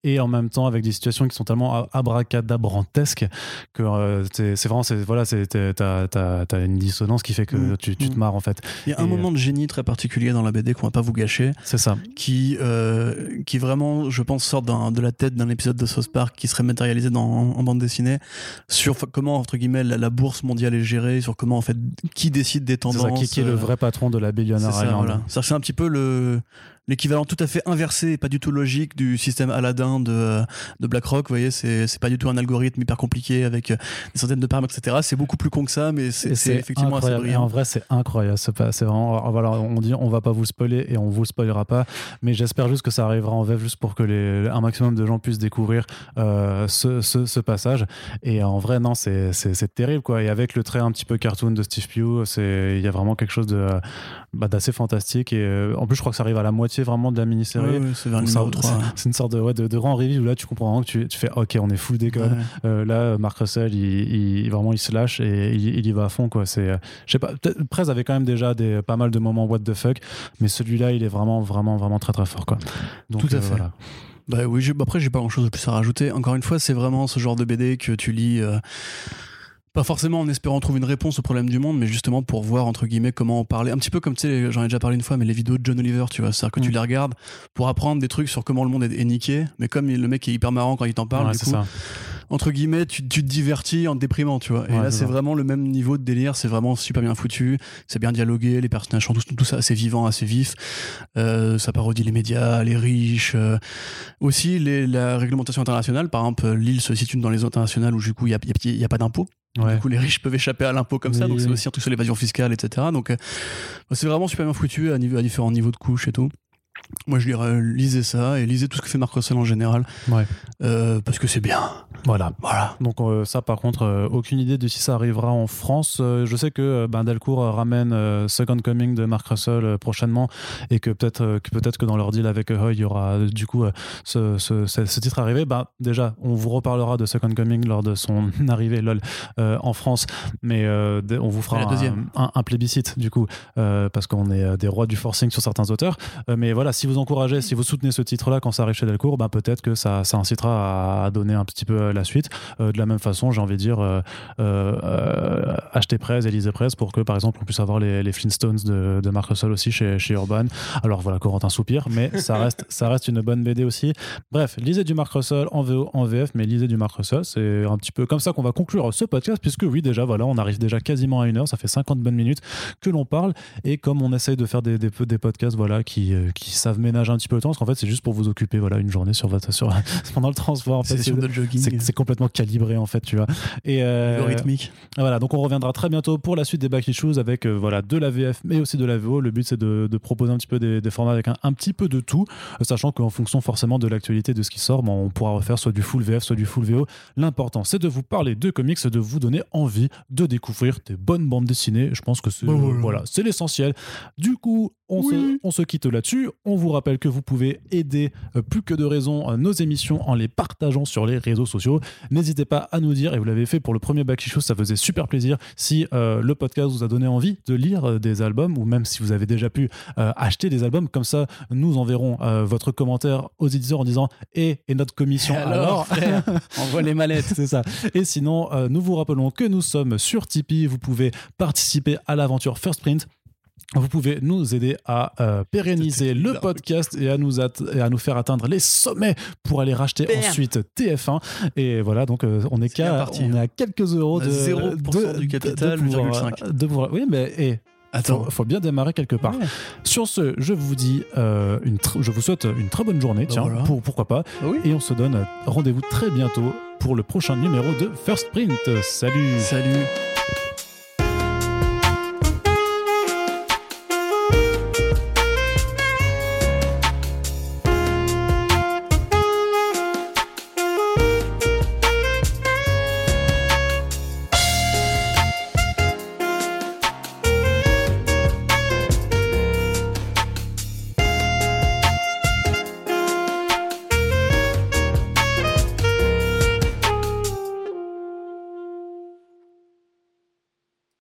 et en même temps avec des situations qui sont tellement abracadabrantesques que euh, c'est c'est vraiment, c'est- voilà, c'est- t'as une dissonance qui fait que Mm. tu, tu te Mm. marres en fait. Il y a un Et, moment de génie très particulier dans la BD qu'on va pas vous gâcher, C'est ça. qui, euh, qui vraiment, je pense, sort de la tête d'un épisode de South Park qui serait matérialisé dans, en bande dessinée sur comment, entre guillemets, la, la bourse mondiale est gérée, sur comment, en fait, qui décide des C'est tendances. ça qui, qui est le euh, vrai patron de la c'est ça, Island. voilà. C'est un petit peu le l'équivalent tout à fait inversé et pas du tout logique du système Aladdin de, de BlackRock. Vous voyez, c'est pas du tout un algorithme hyper compliqué avec des centaines de paramètres, etc. C'est beaucoup plus con que ça, mais c'est effectivement assez brillant. en vrai, c'est incroyable. C'est vraiment, voilà, on dit on va pas vous spoiler et on vous spoilera pas, mais j'espère juste que ça arrivera en VF juste pour que les, un maximum de gens puissent découvrir euh, ce, ce, passage. Et en vrai, non, c'est terrible quoi. Et avec le trait un petit peu cartoon de Steve Pugh, il y a vraiment quelque chose bah, d'assez fantastique. Et euh, en plus, je crois que ça arrive à la moitié vraiment de la mini-série. c'est une sorte de, ouais, de, reveal où là, tu comprends vraiment que tu, tu fais OK, on est full déconne. Euh, là, Mark Russell, il, vraiment, il se lâche et il, y va à fond. Quoi. C'est, euh, je sais pas, Prez avait quand même déjà des, pas mal de moments what the fuck, mais celui-là, il est vraiment, vraiment, vraiment très, très fort. Quoi. Donc, Tout à fait. Voilà. Bah oui, après, j'ai pas grand chose de plus à rajouter. Encore une fois, c'est vraiment ce genre de BD que tu lis. Pas forcément en espérant trouver une réponse au problème du monde, mais justement pour voir, entre guillemets, comment en parler. Un petit peu comme, tu sais, j'en ai déjà parlé une fois, mais les vidéos de John Oliver, tu vois. C'est-à-dire que tu mm. les regardes pour apprendre des trucs sur comment le monde est, niqué, mais comme le mec est hyper marrant quand il t'en parle, du coup, ça. entre guillemets, tu, tu, te divertis en te déprimant, tu vois. Et là, c'est vraiment le même niveau de délire, c'est vraiment super bien foutu, c'est bien dialogué, les personnages sont tout, tout ça assez vivant, assez vif. Euh, ça parodie les médias, les riches. Euh. Aussi, les, la réglementation internationale, par exemple, l'île se situe dans les internationales où, du coup, il n'y a, y a pas Du coup, les riches peuvent échapper à l'impôt comme ça, donc c'est aussi un truc sur l'évasion fiscale, etc. Donc, euh, c'est vraiment super bien foutu à, niveau, à différents niveaux de couches et tout. Moi, je dirais, lisez ça et lisez tout ce que fait Marc Russell en général. Ouais. Euh, parce que c'est bien. Voilà. voilà. Donc, euh, ça, par contre, euh, aucune idée de si ça arrivera en France. je sais que ben, Delcourt ramène Second Coming de Mark Russell prochainement et que peut-être que, peut que dans leur deal avec Hoy, il y aura du coup ce, ce, ce, titre arrivé. Ben, déjà, on vous reparlera de Second Coming lors de son *laughs* arrivée lol, en France, mais on vous fera un, un, plébiscite du coup, parce qu'on est des rois du forcing sur certains auteurs. mais voilà, si vous encouragez, si vous soutenez ce titre-là quand ça arrive chez Delcourt, ben peut-être que ça, ça, incitera à donner un petit peu la suite. Euh, de la même façon, j'ai envie de dire, euh, euh, acheter Prez et lisez Prez pour que, par exemple, on puisse avoir les, les Flintstones de, de Mark Russell aussi chez, chez Urban. Alors voilà, Corentin soupir, mais *laughs* ça reste, ça reste une bonne BD aussi. Bref, lisez du Mark Russell en, VO, en VF, mais lisez du Mark Russell. C'est un petit peu comme ça qu'on va conclure ce podcast, puisque oui, déjà, voilà, on arrive déjà quasiment à une heure, ça fait 50 bonnes minutes que l'on parle. Et comme on essaye de faire des, des, des podcasts voilà, qui, qui savent ménager un petit peu le temps, parce qu'en fait, c'est juste pour vous occuper voilà, une journée sur votre, sur, *laughs* pendant le transport. En fait, c'est complètement calibré, en fait, tu vois. Et euh, rythmique. Voilà, donc on reviendra très bientôt pour la suite des Back Issues avec euh, voilà, de la VF, mais aussi de la VO. Le but, c'est de, de, proposer un petit peu des, des formats avec un, un, petit peu de tout, euh, sachant qu'en fonction forcément de l'actualité de ce qui sort, bon, on pourra refaire soit du full VF, soit du full VO. L'important, c'est de vous parler de comics, de vous donner envie de découvrir des bonnes bandes dessinées. Je pense que c'est bah voilà, c'est l'essentiel. Du coup, on, se, on se quitte là-dessus. On vous rappelle que vous pouvez aider euh, plus que de raison euh, nos émissions en les partageant sur les réseaux sociaux. N'hésitez pas à nous dire, et vous l'avez fait pour le premier Back Show, ça faisait super plaisir, si euh, le podcast vous a donné envie de lire des albums, ou même si vous avez déjà pu acheter des albums, comme ça nous enverrons votre commentaire aux éditeurs en disant et, et notre commission alors, *laughs* on voit les mallettes. *laughs* C'est ça. Et sinon, nous vous rappelons que nous sommes sur Tipeee, vous pouvez participer à l'aventure First Print vous pouvez nous aider à euh, pérenniser le podcast et à, nous et à nous faire atteindre les sommets pour aller racheter ensuite TF1. Et voilà, donc euh, on, est, qu'à, on est à quelques euros de, 0% du capital, de, pouvoir, oui, mais et, Attends, faut, faut bien démarrer quelque part. Sur ce, je vous dis, euh, une je vous souhaite une très bonne journée, bah tiens, pour, pourquoi pas. Bah et on se donne rendez-vous très bientôt pour le prochain numéro de First Print. Salut. Salut